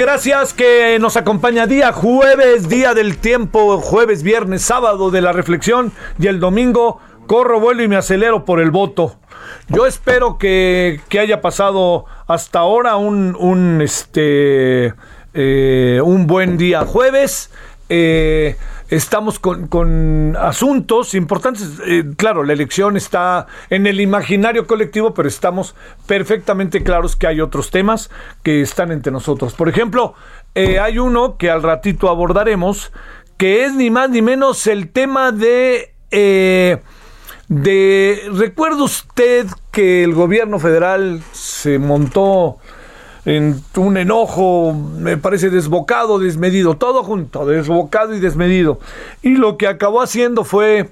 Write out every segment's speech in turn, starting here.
Gracias que nos acompaña día jueves, día del tiempo, jueves, viernes, sábado de la reflexión y el domingo corro, vuelo y me acelero por el voto. Yo espero que, que haya pasado hasta ahora un, un, este, eh, un buen día jueves. Eh, estamos con, con asuntos importantes. Eh, claro, la elección está en el imaginario colectivo, pero estamos perfectamente claros que hay otros temas que están entre nosotros. Por ejemplo, eh, hay uno que al ratito abordaremos, que es ni más ni menos el tema de... eh, de recuerda usted que el gobierno federal se montó en un enojo, me parece desbocado, desmedido, todo junto, desbocado y desmedido. Y lo que acabó haciendo fue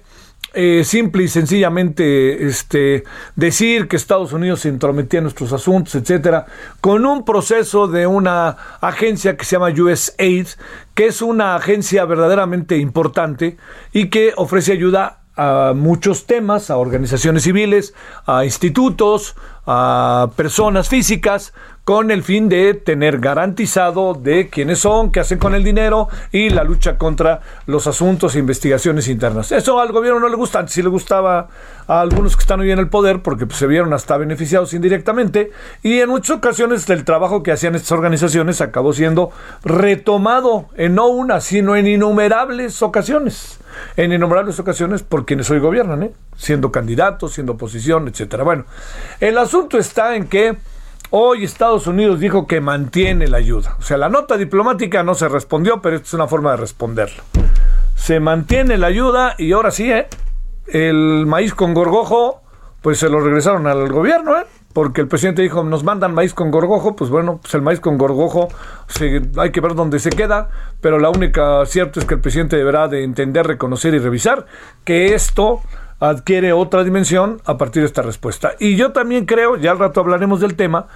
eh, simple y sencillamente este, decir que Estados Unidos se intrometía en nuestros asuntos, etcétera, con un proceso de una agencia que se llama USAID, que es una agencia verdaderamente importante y que ofrece ayuda a muchos temas, a organizaciones civiles, a institutos, a personas físicas, con el fin de tener garantizado de quiénes son, qué hacen con el dinero y la lucha contra los asuntos e investigaciones internas. Eso al gobierno no le gusta, antes sí le gustaba a algunos que están hoy en el poder porque pues, se vieron hasta beneficiados indirectamente y en muchas ocasiones el trabajo que hacían estas organizaciones acabó siendo retomado en no una, sino en innumerables ocasiones. En innumerables ocasiones por quienes hoy gobiernan, ¿eh? siendo candidatos, siendo oposición, etcétera. Bueno, el asunto está en que Hoy Estados Unidos dijo que mantiene la ayuda. O sea, la nota diplomática no se respondió, pero esta es una forma de responderlo. Se mantiene la ayuda y ahora sí, ¿eh? El maíz con gorgojo, pues se lo regresaron al gobierno, ¿eh? Porque el presidente dijo, nos mandan maíz con gorgojo, pues bueno, pues el maíz con gorgojo hay que ver dónde se queda, pero la única cierto es que el presidente deberá de entender, reconocer y revisar que esto adquiere otra dimensión a partir de esta respuesta. Y yo también creo, ya al rato hablaremos del tema,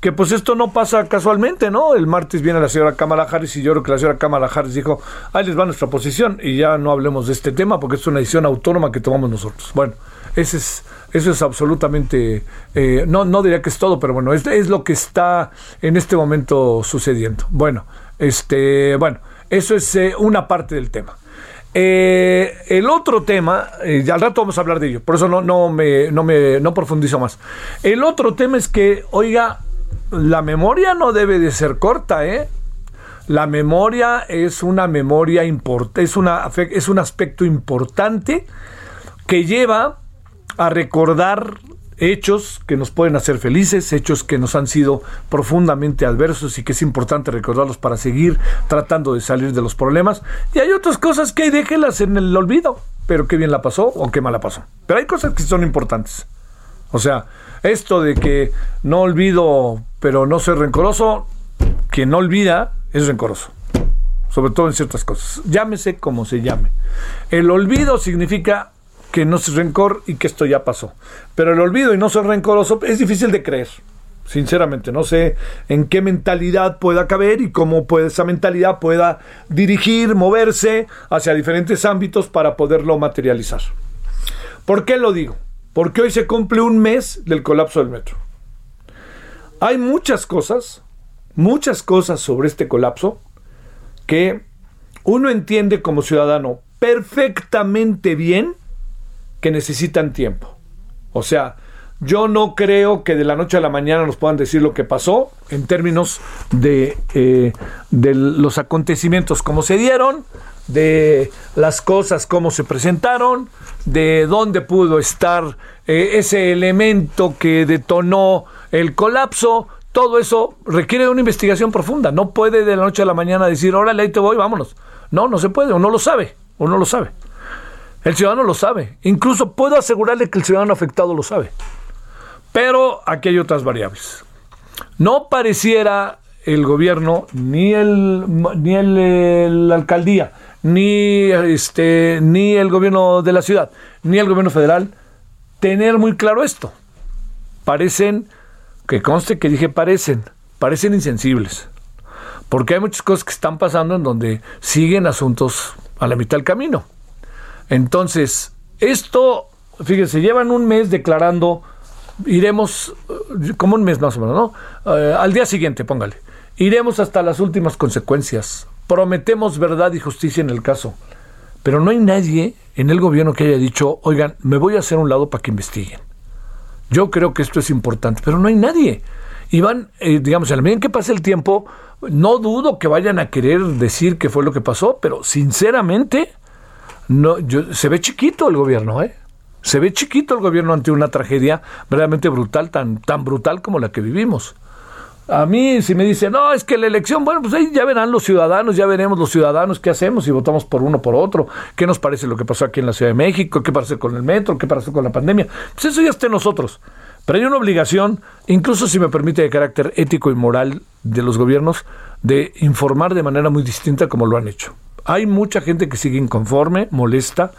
que pues esto no pasa casualmente, ¿no? El martes viene la señora Kamala Harris y yo creo que la señora Kamala Harris dijo, ahí les va nuestra posición y ya no hablemos de este tema porque es una decisión autónoma que tomamos nosotros. Bueno, es, eso es absolutamente, eh, no, no diría que es todo, pero bueno, es, es lo que está en este momento sucediendo. Bueno, este, bueno, eso es eh, una parte del tema. Eh, el otro tema, eh, al rato vamos a hablar de ello, por eso no, no, me, no, me, no profundizo más. El otro tema es que, oiga, la memoria no debe de ser corta, ¿eh? La memoria es una memoria importante, es, es un aspecto importante que lleva a recordar hechos que nos pueden hacer felices, hechos que nos han sido profundamente adversos y que es importante recordarlos para seguir tratando de salir de los problemas. Y hay otras cosas que déjelas en el olvido, pero qué bien la pasó o qué mal la pasó. Pero hay cosas que son importantes. O sea, esto de que no olvido, pero no soy rencoroso, quien no olvida es rencoroso. Sobre todo en ciertas cosas. Llámese como se llame. El olvido significa que no es rencor y que esto ya pasó. Pero el olvido y no ser rencoroso es difícil de creer. Sinceramente, no sé en qué mentalidad pueda caber y cómo esa mentalidad pueda dirigir, moverse hacia diferentes ámbitos para poderlo materializar. ¿Por qué lo digo? Porque hoy se cumple un mes del colapso del metro. Hay muchas cosas, muchas cosas sobre este colapso que uno entiende como ciudadano perfectamente bien que necesitan tiempo. O sea, yo no creo que de la noche a la mañana nos puedan decir lo que pasó en términos de, eh, de los acontecimientos como se dieron, de las cosas como se presentaron, de dónde pudo estar eh, ese elemento que detonó el colapso. Todo eso requiere de una investigación profunda. No puede de la noche a la mañana decir, órale, ahí te voy, vámonos. No, no se puede, uno lo sabe, uno lo sabe. El ciudadano lo sabe. Incluso puedo asegurarle que el ciudadano afectado lo sabe. Pero aquí hay otras variables. No pareciera el gobierno, ni el, ni el, la alcaldía, ni este, ni el gobierno de la ciudad, ni el gobierno federal tener muy claro esto. Parecen, que conste que dije parecen, parecen insensibles. Porque hay muchas cosas que están pasando en donde siguen asuntos a la mitad del camino. Entonces, esto, fíjense, llevan un mes declarando, iremos, eh, como un mes más o menos, ¿no? Eh, al día siguiente, póngale, iremos hasta las últimas consecuencias. Prometemos verdad y justicia en el caso. Pero no hay nadie en el gobierno que haya dicho, oigan, me voy a hacer un lado para que investiguen. Yo creo que esto es importante, pero no hay nadie. Y van, eh, digamos, en la medida en que pase el tiempo, no dudo que vayan a querer decir qué fue lo que pasó, pero sinceramente, no, yo, se ve chiquito el gobierno, ¿eh? Se ve chiquito el gobierno ante una tragedia verdaderamente brutal, tan, tan brutal como la que vivimos. A mí, si me dicen, no, es que la elección, bueno, pues ahí ya verán los ciudadanos, ya veremos los ciudadanos qué hacemos si votamos por uno por otro, qué nos parece lo que pasó aquí en la Ciudad de México, qué parece con el metro, qué parece con la pandemia. Pues eso ya está en nosotros. Pero hay una obligación, incluso si me permite de carácter ético y moral de los gobiernos, de informar de manera muy distinta como lo han hecho. Hay mucha gente que sigue inconforme, molesta,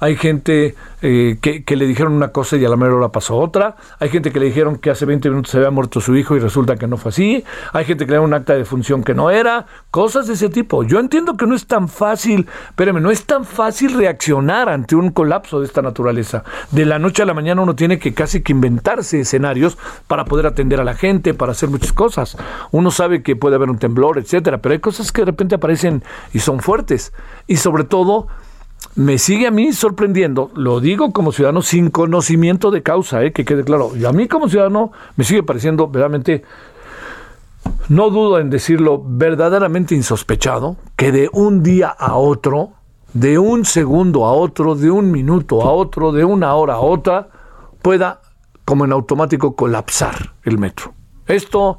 hay gente eh, que, le dijeron una cosa y a la mera hora pasó otra, hay gente que le dijeron que hace 20 minutos se había muerto su hijo y resulta que no fue así, hay gente que le dio un acta de función que no era, cosas de ese tipo. Yo entiendo que no es tan fácil, espérame, no es tan fácil reaccionar ante un colapso de esta naturaleza. De la noche a la mañana uno tiene que casi que inventarse escenarios para poder atender a la gente, para hacer muchas cosas. Uno sabe que puede haber un temblor, etcétera, pero hay cosas que de repente aparecen y son fuertes. Y sobre todo, me sigue a mí sorprendiendo, lo digo como ciudadano sin conocimiento de causa, eh, que quede claro, y a mí como ciudadano me sigue pareciendo verdaderamente, no dudo en decirlo, verdaderamente insospechado, que de un día a otro, de un segundo a otro, de un minuto a otro, de una hora a otra, pueda, como en automático, colapsar el metro. Esto,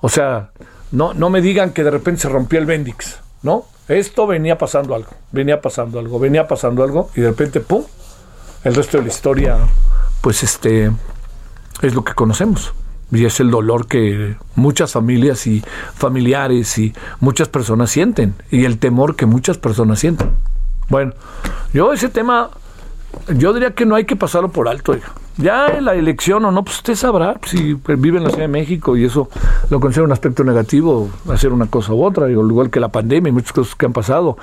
o sea, no, no me digan que de repente se rompió el Bendix, ¿no? Esto venía pasando algo, venía pasando algo, venía pasando algo y de repente, ¡pum! El resto de la historia, pues este, es lo que conocemos. Y es el dolor que muchas familias y familiares y muchas personas sienten. Y el temor que muchas personas sienten. Bueno, yo ese tema yo diría que no hay que pasarlo por alto, Ya en la elección o no, pues usted sabrá si vive en la Ciudad de México y eso lo considera un aspecto negativo, hacer una cosa u otra, igual que la pandemia y muchas cosas que han pasado.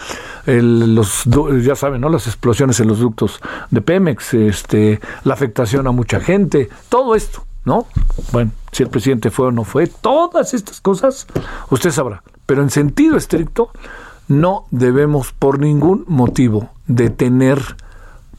los, ya saben, ¿no? Las explosiones en los ductos de Pemex, este, la afectación a mucha gente, todo esto, ¿no? Bueno, si el presidente fue o no fue, todas estas cosas, usted sabrá. Pero en sentido estricto, no debemos por ningún motivo detener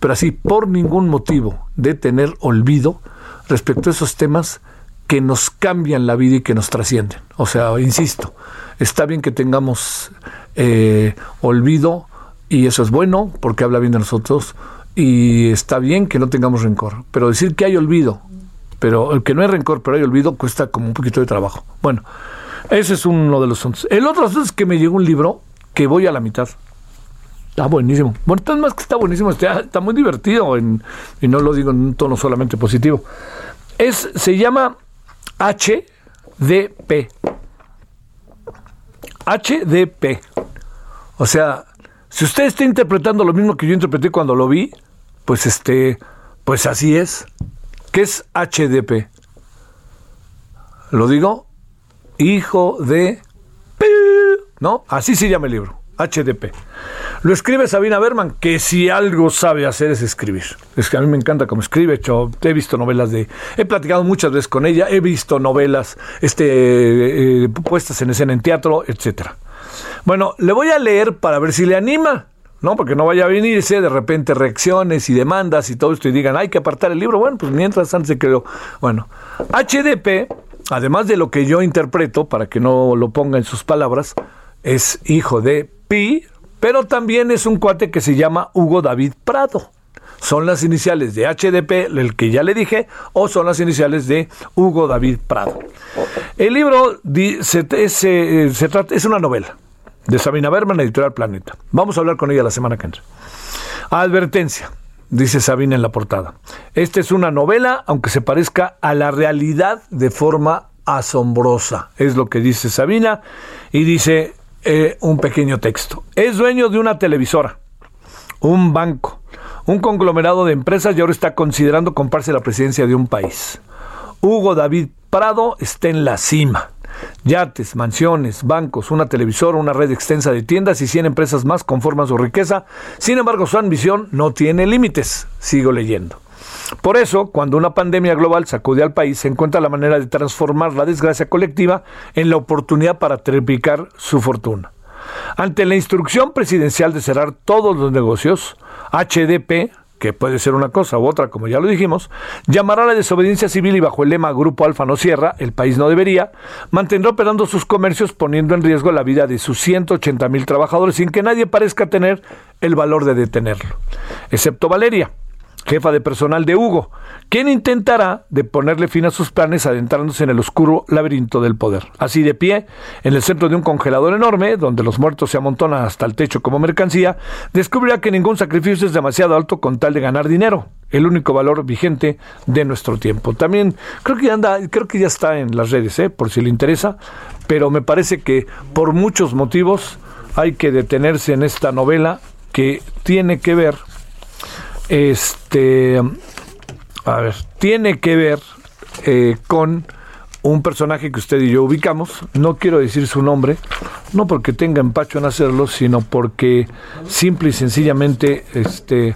pero así por ningún motivo de tener olvido respecto a esos temas que nos cambian la vida y que nos trascienden. O sea, insisto, está bien que tengamos eh, olvido y eso es bueno porque habla bien de nosotros y está bien que no tengamos rencor, pero decir que hay olvido, pero que no hay rencor, pero hay olvido cuesta como un poquito de trabajo. Bueno, ese es uno de los asuntos. El otro asunto es que me llegó un libro que voy a la mitad. Está buenísimo. Bueno, es más que está buenísimo, está, muy divertido y no lo digo en un tono solamente positivo. Es, se llama HDP. HDP. O sea, si usted está interpretando lo mismo que yo interpreté cuando lo vi, pues este, pues así es. ¿Qué es HDP? lo digo, hijo de... ¿No? Así se llama el libro. HDP. Lo escribe Sabina Berman, que si algo sabe hacer es escribir. Es que a mí me encanta cómo escribe. Hecho, he visto novelas de. He platicado muchas veces con ella, he visto novelas este, eh, puestas en escena en teatro, etcétera. Bueno, le voy a leer para ver si le anima. ¿no? Porque no vaya a venirse de repente reacciones y demandas y todo esto y digan, hay que apartar el libro. Bueno, pues mientras antes se lo Bueno, HDP, además de lo que yo interpreto, para que no lo ponga en sus palabras, es hijo de Pi, pero también es un cuate que se llama Hugo David Prado. Son las iniciales de HDP, el que ya le dije, o son las iniciales de Hugo David Prado. El libro es una novela de Sabina Berman, editorial Planeta. Vamos a hablar con ella la semana que entra. Advertencia, dice Sabina en la portada. Esta es una novela, aunque se parezca a la realidad de forma asombrosa. Es lo que dice Sabina. Y dice eh, un pequeño texto. Es dueño de una televisora, un banco, un conglomerado de empresas y ahora está considerando comprarse la presidencia de un país. Hugo David Prado está en la cima. Yates, mansiones, bancos, una televisora, una red extensa de tiendas y 100 empresas más conforman su riqueza. Sin embargo, su ambición no tiene límites. Sigo leyendo. Por eso, cuando una pandemia global sacude al país, se encuentra la manera de transformar la desgracia colectiva en la oportunidad para triplicar su fortuna. Ante la instrucción presidencial de cerrar todos los negocios, HDP que puede ser una cosa u otra, como ya lo dijimos, llamará a la desobediencia civil y bajo el lema Grupo Alfa no cierra, el país no debería, mantendrá operando sus comercios poniendo en riesgo la vida de sus 180 mil trabajadores sin que nadie parezca tener el valor de detenerlo, excepto Valeria jefa de personal de Hugo, quien intentará de ponerle fin a sus planes adentrándose en el oscuro laberinto del poder. Así de pie, en el centro de un congelador enorme, donde los muertos se amontonan hasta el techo como mercancía, descubrirá que ningún sacrificio es demasiado alto con tal de ganar dinero, el único valor vigente de nuestro tiempo. También creo que ya anda, creo que ya está en las redes, ¿eh? por si le interesa, pero me parece que por muchos motivos hay que detenerse en esta novela que tiene que ver este, a ver, tiene que ver eh, con un personaje que usted y yo ubicamos. No quiero decir su nombre, no porque tenga empacho en hacerlo, sino porque simple y sencillamente este,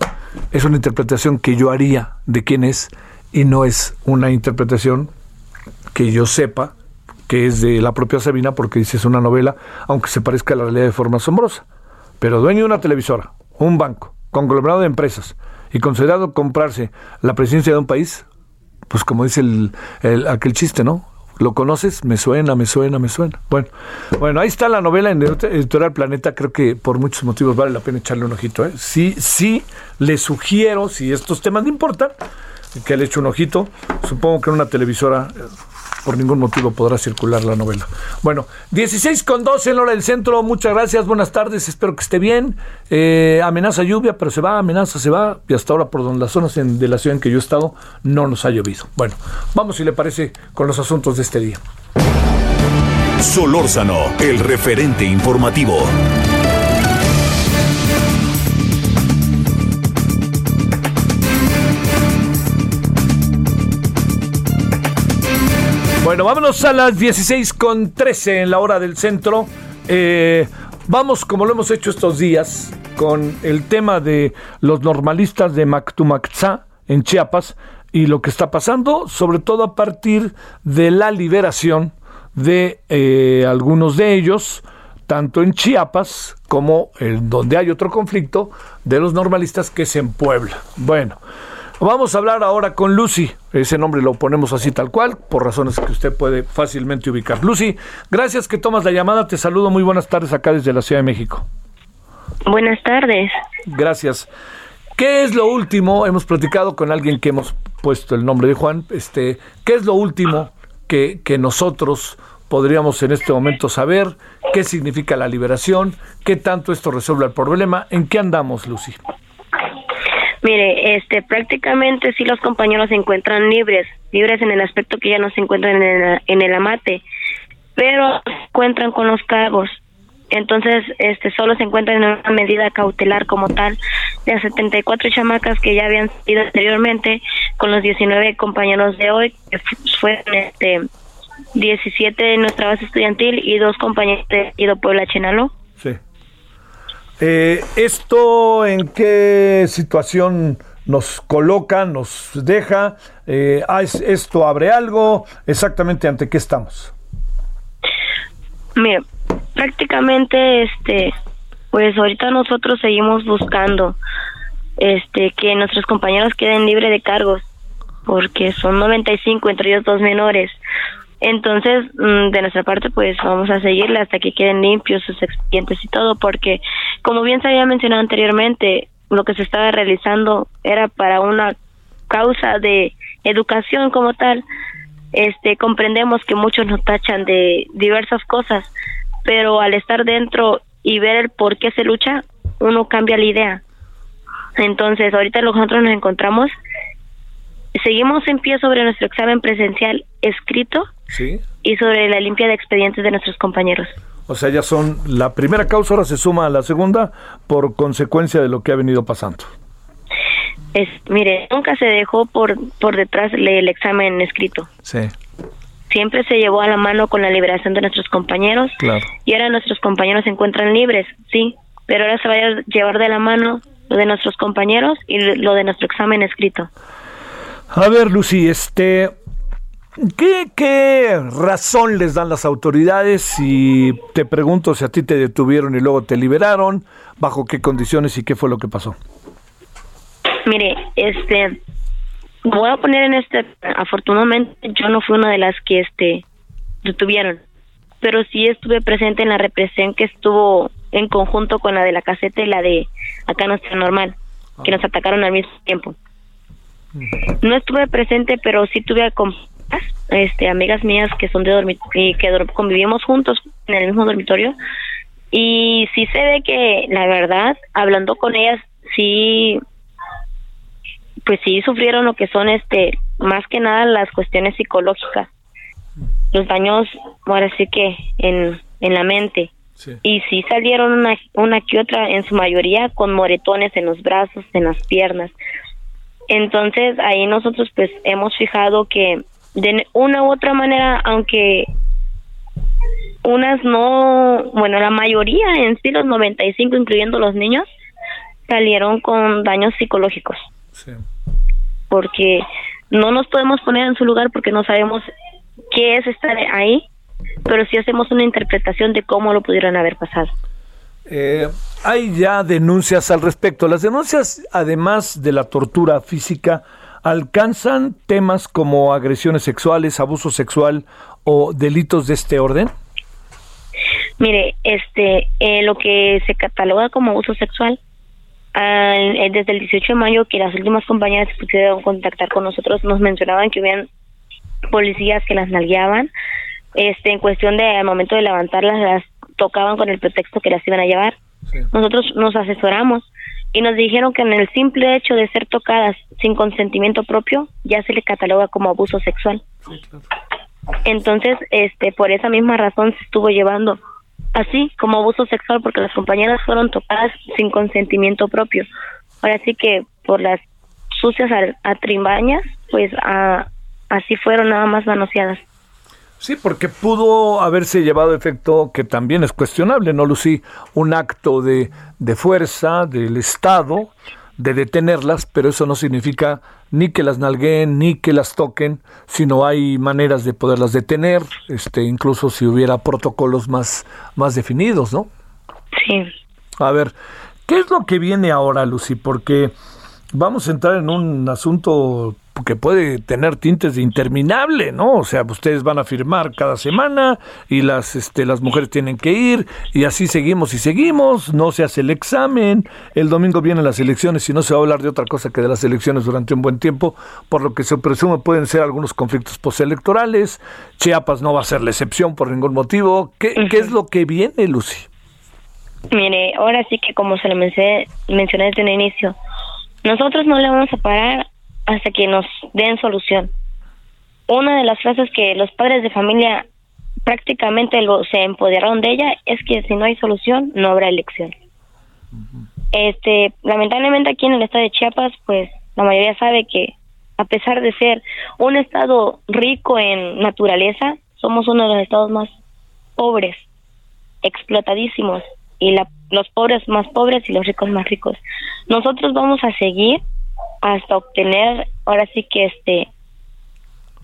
es una interpretación que yo haría de quién es y no es una interpretación que yo sepa que es de la propia Sabina porque dice es una novela, aunque se parezca a la realidad de forma asombrosa. Pero dueño de una televisora, un banco, conglomerado de empresas, y considerado comprarse la presidencia de un país, pues como dice el, aquel chiste, ¿no? ¿Lo conoces? Me suena, me suena, me suena. Bueno, bueno, ahí está la novela en Editorial Planeta. Creo que por muchos motivos vale la pena echarle un ojito. ¿eh? Sí, sí, le sugiero, si estos temas le importan, que le eche un ojito. Supongo que en una televisora por ningún motivo podrá circular la novela. Bueno, 16 con 12 en hora del centro. Muchas gracias, buenas tardes, espero que esté bien. Eh, amenaza lluvia, pero se va, amenaza se va. Y hasta ahora, por donde las zonas de la ciudad en que yo he estado, no nos ha llovido. Bueno, vamos si le parece con los asuntos de este día. Solórzano, el referente informativo. Bueno, vámonos a las 16 con 13 en la hora del centro. Eh, vamos, como lo hemos hecho estos días, con el tema de los normalistas de Mactumaxá en Chiapas y lo que está pasando, sobre todo a partir de la liberación de eh, algunos de ellos, tanto en Chiapas como en donde hay otro conflicto de los normalistas que es en Puebla. Bueno. Vamos a hablar ahora con Lucy. Ese nombre lo ponemos así tal cual, por razones que usted puede fácilmente ubicar. Lucy, gracias que tomas la llamada. Te saludo. Muy buenas tardes acá desde la Ciudad de México. Buenas tardes. Gracias. ¿Qué es lo último? Hemos platicado con alguien que hemos puesto el nombre de Juan. Este, ¿Qué es lo último que, que nosotros podríamos en este momento saber? ¿Qué significa la liberación? ¿Qué tanto esto resuelve el problema? ¿En qué andamos, Lucy? Mire, este, prácticamente sí los compañeros se encuentran libres, libres en el aspecto que ya no se encuentran en el, en el amate, pero se encuentran con los cargos. Entonces, este, solo se encuentran en una medida cautelar como tal de las 74 chamacas que ya habían sido anteriormente con los 19 compañeros de hoy que fueron, este, 17 de nuestra base estudiantil y dos compañeros de Ido Puebla Chenalo. Sí. Eh, ¿Esto en qué situación nos coloca, nos deja? Eh, ah, ¿Esto abre algo? ¿Exactamente ante qué estamos? Mira, prácticamente, este, pues ahorita nosotros seguimos buscando este que nuestros compañeros queden libres de cargos porque son 95 entre ellos dos menores entonces, mm, de nuestra parte, pues vamos a seguirle hasta que queden limpios sus expedientes y todo, porque como bien se había mencionado anteriormente, lo que se estaba realizando era para una causa de educación como tal. Este, comprendemos que muchos nos tachan de diversas cosas, pero al estar dentro y ver el por qué se lucha, uno cambia la idea. Entonces, ahorita nosotros nos encontramos Seguimos en pie sobre nuestro examen presencial escrito y sobre la limpia de expedientes de nuestros compañeros. O sea, ya son la primera causa, ahora se suma a la segunda por consecuencia de lo que ha venido pasando. Es, mire, nunca se dejó por, por detrás el examen escrito. Sí. Siempre se llevó a la mano con la liberación de nuestros compañeros. Claro. Y ahora nuestros compañeros se encuentran libres, sí, pero ahora se va a llevar de la mano lo de nuestros compañeros y lo de nuestro examen escrito. A ver, Lucy, este, ¿qué, ¿qué razón les dan las autoridades? Y te pregunto si a ti te detuvieron y luego te liberaron, bajo qué condiciones y qué fue lo que pasó. Mire, este, voy a poner en este, afortunadamente yo no fui una de las que este detuvieron, pero sí estuve presente en la represión que estuvo en conjunto con la de la caseta y la de acá no está normal, que nos atacaron al mismo tiempo. No estuve presente, pero sí tuve este, amigas mías que son de dormitorio y que convivimos juntos en el mismo dormitorio. Y sí se ve que, la verdad, hablando con ellas, sí, pues sí sufrieron lo que son, este, más que nada las cuestiones psicológicas. Los daños, ahora sí que en, en la mente. Y sí salieron una, una que otra, en su mayoría, con moretones en los brazos, en las piernas. Entonces ahí nosotros pues hemos fijado que de una u otra manera, aunque unas no, bueno, la mayoría en sí, los 95, incluyendo los niños, salieron con daños psicológicos. Sí. Porque no nos podemos poner en su lugar porque no sabemos qué es estar ahí, pero sí hacemos una interpretación de cómo lo pudieron haber pasado. Eh, hay ya denuncias al respecto. Las denuncias, además de la tortura física, alcanzan temas como agresiones sexuales, abuso sexual o delitos de este orden. Mire, este, eh, lo que se cataloga como abuso sexual, eh, desde el 18 de mayo que las últimas compañeras se pudieron contactar con nosotros, nos mencionaban que hubieran policías que las nalgueaban, este, en cuestión de al momento de levantarlas las tocaban con el pretexto que las iban a llevar. Nosotros nos asesoramos y nos dijeron que en el simple hecho de ser tocadas sin consentimiento propio ya se le cataloga como abuso sexual. Entonces, este, por esa misma razón se estuvo llevando así como abuso sexual porque las compañeras fueron tocadas sin consentimiento propio. Ahora sí que por las sucias atrimbañas, pues así fueron nada más manoseadas. Sí, porque pudo haberse llevado efecto que también es cuestionable, ¿no, Lucy? Un acto de, de fuerza del Estado de detenerlas, pero eso no significa ni que las nalgueen ni que las toquen, sino hay maneras de poderlas detener, este, incluso si hubiera protocolos más, más definidos, ¿no? Sí. A ver, ¿qué es lo que viene ahora, Lucy? Porque vamos a entrar en un asunto que puede tener tintes de interminable, ¿no? O sea, ustedes van a firmar cada semana y las, este, las mujeres tienen que ir y así seguimos y seguimos, no se hace el examen, el domingo vienen las elecciones y no se va a hablar de otra cosa que de las elecciones durante un buen tiempo, por lo que se presume pueden ser algunos conflictos postelectorales, Chiapas no va a ser la excepción por ningún motivo. ¿Qué, ¿qué es lo que viene, Lucy? Mire, ahora sí que como se lo mencioné, mencioné desde el inicio, nosotros no le vamos a parar hasta que nos den solución. Una de las frases que los padres de familia prácticamente lo, se empoderaron de ella es que si no hay solución no habrá elección. Este, lamentablemente aquí en el estado de Chiapas, pues la mayoría sabe que a pesar de ser un estado rico en naturaleza, somos uno de los estados más pobres, explotadísimos, y la, los pobres más pobres y los ricos más ricos. Nosotros vamos a seguir hasta obtener, ahora sí que este,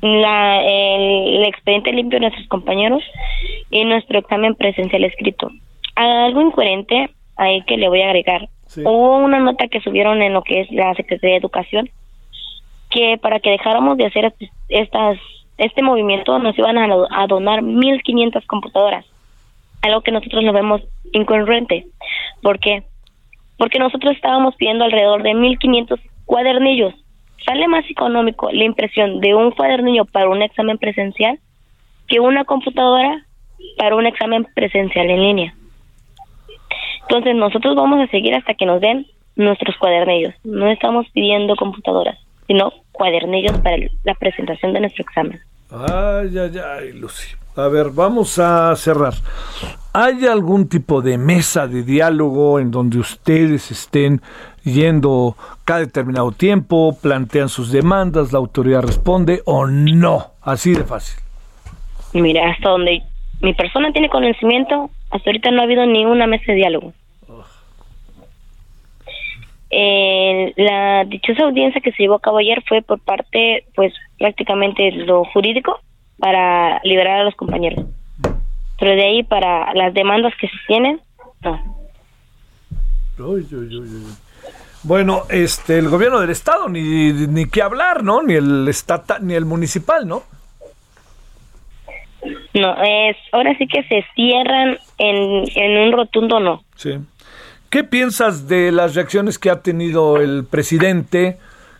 la, el, expediente limpio de nuestros compañeros y nuestro examen presencial escrito. Algo incoherente ahí que le voy a agregar. Hubo una nota que subieron en lo que es la Secretaría de Educación que para que dejáramos de hacer estas este movimiento nos iban a, a donar 1.500 computadoras, algo que nosotros lo vemos incongruente. ¿Por qué? Porque nosotros estábamos pidiendo alrededor de 1.500 cuadernillos. Sale más económico la impresión de un cuadernillo para un examen presencial que una computadora para un examen presencial en línea. Entonces nosotros vamos a seguir hasta que nos den nuestros cuadernillos. No estamos pidiendo computadoras, sino cuadernillos para la presentación de nuestro examen. Ay, ay, ay, Lucy. A ver, vamos a cerrar. ¿Hay algún tipo de mesa de diálogo en donde ustedes estén yendo cada determinado tiempo, plantean sus demandas, la autoridad responde o no? Así de fácil. Mira, hasta donde mi persona tiene conocimiento, hasta ahorita no ha habido ni una mesa de diálogo. Eh, la dichosa audiencia que se llevó a cabo ayer fue por parte, pues prácticamente lo jurídico para liberar a los compañeros. Pero de ahí para las demandas que se tienen, no. Bueno, este, el gobierno del estado ni ni qué hablar, ¿no? Ni el estatal ni el municipal, ¿no? No, es ahora sí que se cierran en, en un rotundo no. Sí. ¿Qué piensas de las reacciones que ha tenido el presidente?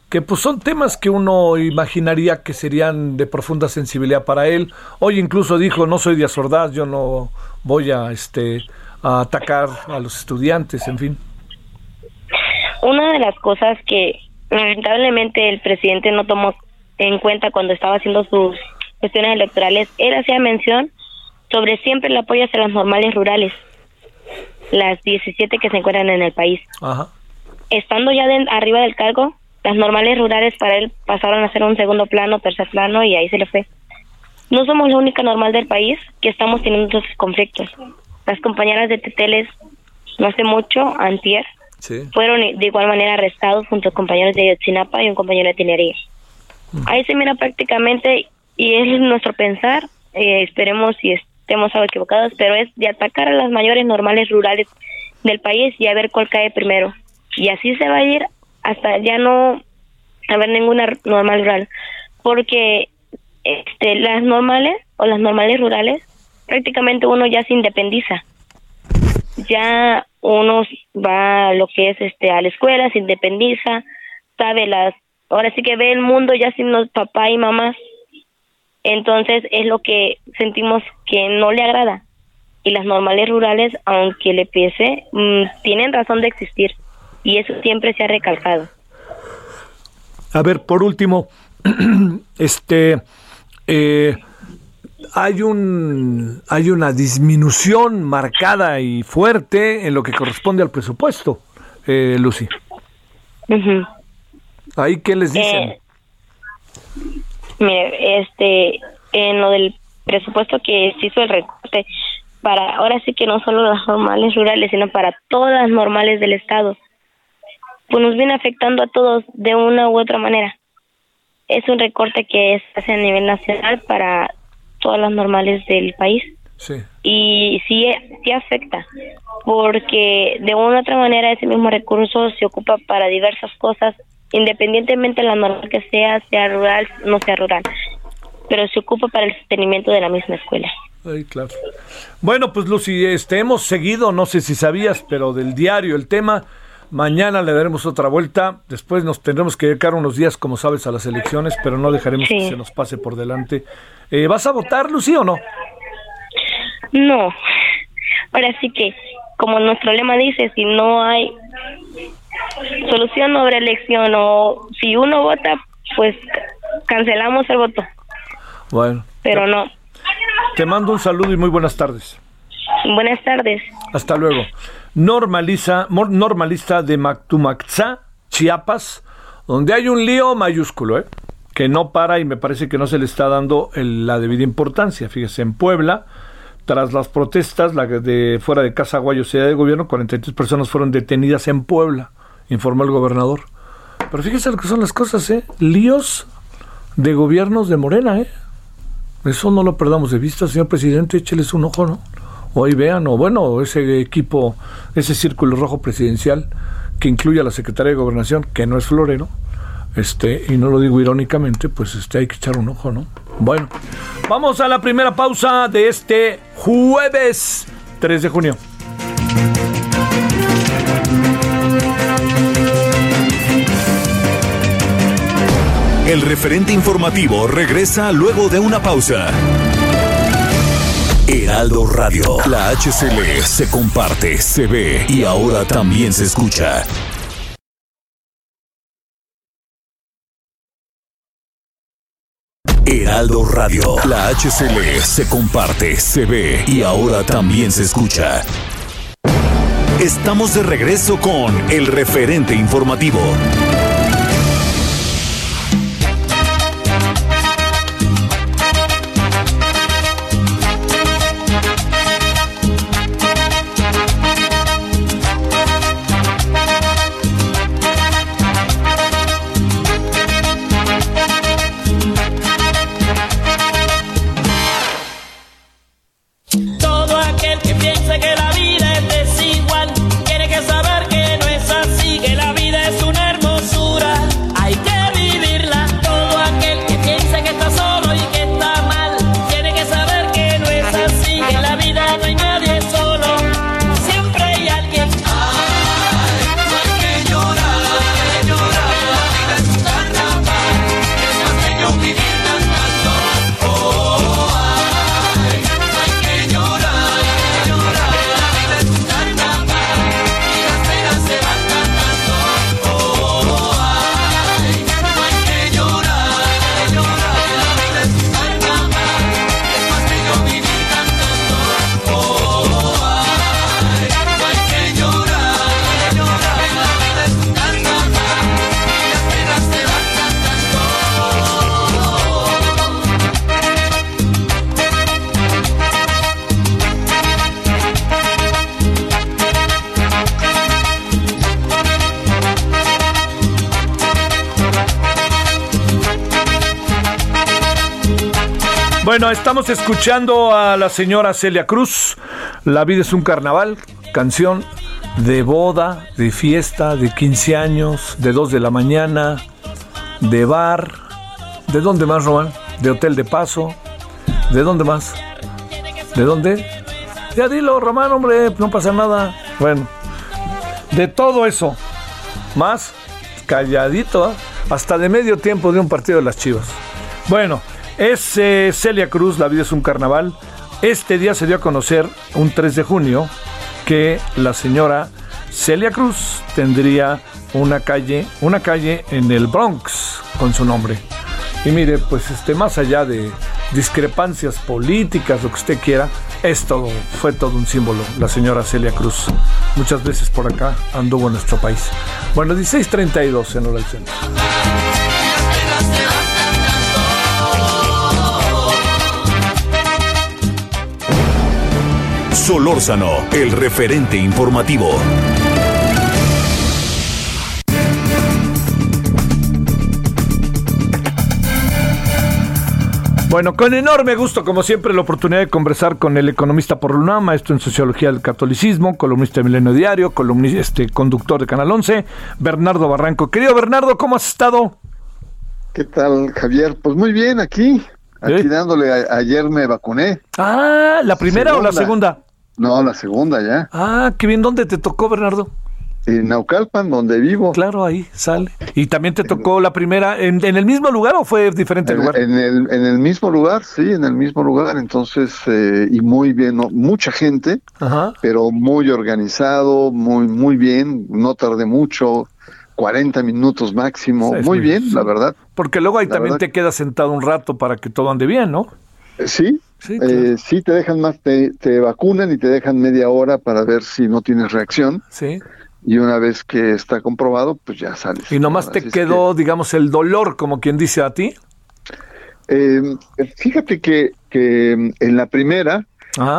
Que pues son temas que uno imaginaría que serían de profunda sensibilidad para él. Hoy incluso dijo, no soy de Ordaz, yo no voy a este a atacar a los estudiantes, en fin. Una de las cosas que lamentablemente el presidente no tomó en cuenta cuando estaba haciendo sus cuestiones electorales, él hacía mención sobre siempre el apoyo hacia las normales rurales las 17 que se encuentran en el país. Estando ya arriba del cargo, las normales rurales para él pasaron a ser un segundo plano, tercer plano y ahí se le fue. No somos la única normal del país que estamos teniendo estos conflictos. Las compañeras de Teteles, no hace mucho, antier, fueron de igual manera arrestados junto a compañeros de Yotzinapa y un compañero de Tinería. Mm. Ahí se mira prácticamente, y es nuestro pensar, eh, esperemos si es, estemos algo equivocados, pero es de atacar a las mayores normales rurales del país y a ver cuál cae primero. Y así se va a ir hasta ya no haber ninguna normal rural, porque este, las normales o las normales rurales prácticamente uno ya se independiza. Ya uno va a lo que es este a la escuela, se independiza, sabe las ahora sí que ve el mundo ya sin los papá y mamás entonces es lo que sentimos que no le agrada. Y las normales rurales, aunque le pese, mm, tienen razón de existir. Y eso siempre se ha recalcado. A ver, por último, este, eh, hay un, hay una disminución marcada y fuerte en lo que corresponde al presupuesto, eh, Lucy. ¿Ahí qué les dicen? Eh, Mire, este, en lo del presupuesto que se hizo el recorte, para ahora sí que no solo las normales rurales, sino para todas las normales del Estado, pues nos viene afectando a todos de una u otra manera. Es un recorte que se hace a nivel nacional para todas las normales del país. Sí. Y sí, sí afecta, porque de una u otra manera ese mismo recurso se ocupa para diversas cosas independientemente de la norma que sea, sea rural, no sea rural, pero se ocupa para el sostenimiento de la misma escuela. Ay, claro. Bueno, pues Lucy, este, hemos seguido, no sé si sabías, pero del diario el tema. Mañana le daremos otra vuelta. Después nos tendremos que dedicar unos días, como sabes, a las elecciones, pero no dejaremos que se nos pase por delante. Eh, ¿Vas a votar, Lucy, o no? No. Ahora sí que, como nuestro lema dice, si no hay solución sobre elección o si uno vota, pues cancelamos el voto. Bueno. Pero no. Te mando un saludo y muy buenas tardes. Buenas tardes. Hasta luego. Normalista de Mactumaxá, Chiapas, donde hay un lío mayúsculo, ¿eh? que no para y me parece que no se le está dando la debida importancia. Fíjese, en Puebla, tras las protestas la de fuera de Casa Guayo, ciudad de gobierno, 43 personas fueron detenidas en Puebla, informó el gobernador. Pero fíjese lo que son las cosas, ¿eh? Líos de gobiernos de Morena, ¿eh? Eso no lo perdamos de vista, señor presidente, écheles un ojo, ¿no? Ahí vean, o bueno, ese equipo, ese círculo rojo presidencial que incluye a la secretaria de Gobernación, que no es florero, este, y no lo digo irónicamente, pues este, hay que echar un ojo, ¿no? Bueno, vamos a la primera pausa de este jueves 3 de junio. El referente informativo regresa luego de una pausa. Heraldo Radio, la HCL se comparte, se ve y ahora también se escucha. Heraldo Radio, la HCL se comparte, se ve y ahora también se escucha. Estamos de regreso con el referente informativo. Escuchando a la señora Celia Cruz. La vida es un carnaval, canción de boda, de fiesta, de 15 años, de 2 de la mañana, de bar. ¿De dónde más, Román? De hotel de paso. ¿De dónde más? ¿De dónde? Ya dilo, Román, hombre, no pasa nada. Bueno, de todo eso, más calladito, ¿eh? hasta de medio tiempo de un partido de las Chivas. Bueno, es eh, Celia Cruz, La vida es un carnaval. Este día se dio a conocer, un 3 de junio, que la señora Celia Cruz tendría una calle, una calle en el Bronx con su nombre. Y mire, pues este, más allá de discrepancias políticas, lo que usted quiera, es todo, fue todo un símbolo, la señora Celia Cruz. Muchas veces por acá anduvo en nuestro país. Bueno, 16.32 en hora del centro. Solórzano, el referente informativo. Bueno, con enorme gusto, como siempre, la oportunidad de conversar con el economista por UNAM, maestro en Sociología del Catolicismo, columnista de Milenio Diario, columnista, este, conductor de Canal 11, Bernardo Barranco. Querido Bernardo, ¿cómo has estado? ¿Qué tal, Javier? Pues muy bien, aquí, aquí dándole, ayer me vacuné. Ah, ¿la primera o la segunda? No, la segunda ya. Ah, qué bien. ¿Dónde te tocó, Bernardo? En Naucalpan, donde vivo. Claro, ahí sale. ¿Y también te tocó la primera en, el mismo lugar o fue diferente en, lugar? En el, en el mismo lugar, sí, en el mismo lugar. Entonces, eh, y muy bien, mucha gente, pero muy organizado, muy, muy bien. No tardé mucho. 40 minutos máximo, muy, bien, la verdad. Porque luego ahí también te quedas sentado un rato para que todo ande bien, ¿no? Sí, Sí, eh, te dejan más, te, te, vacunan y te dejan media hora para ver si no tienes reacción. Sí. y una vez que está comprobado, pues ya sales. ¿Y nomás te quedó, digamos, el dolor, como quien dice a ti? Eh, fíjate que, que en la primera,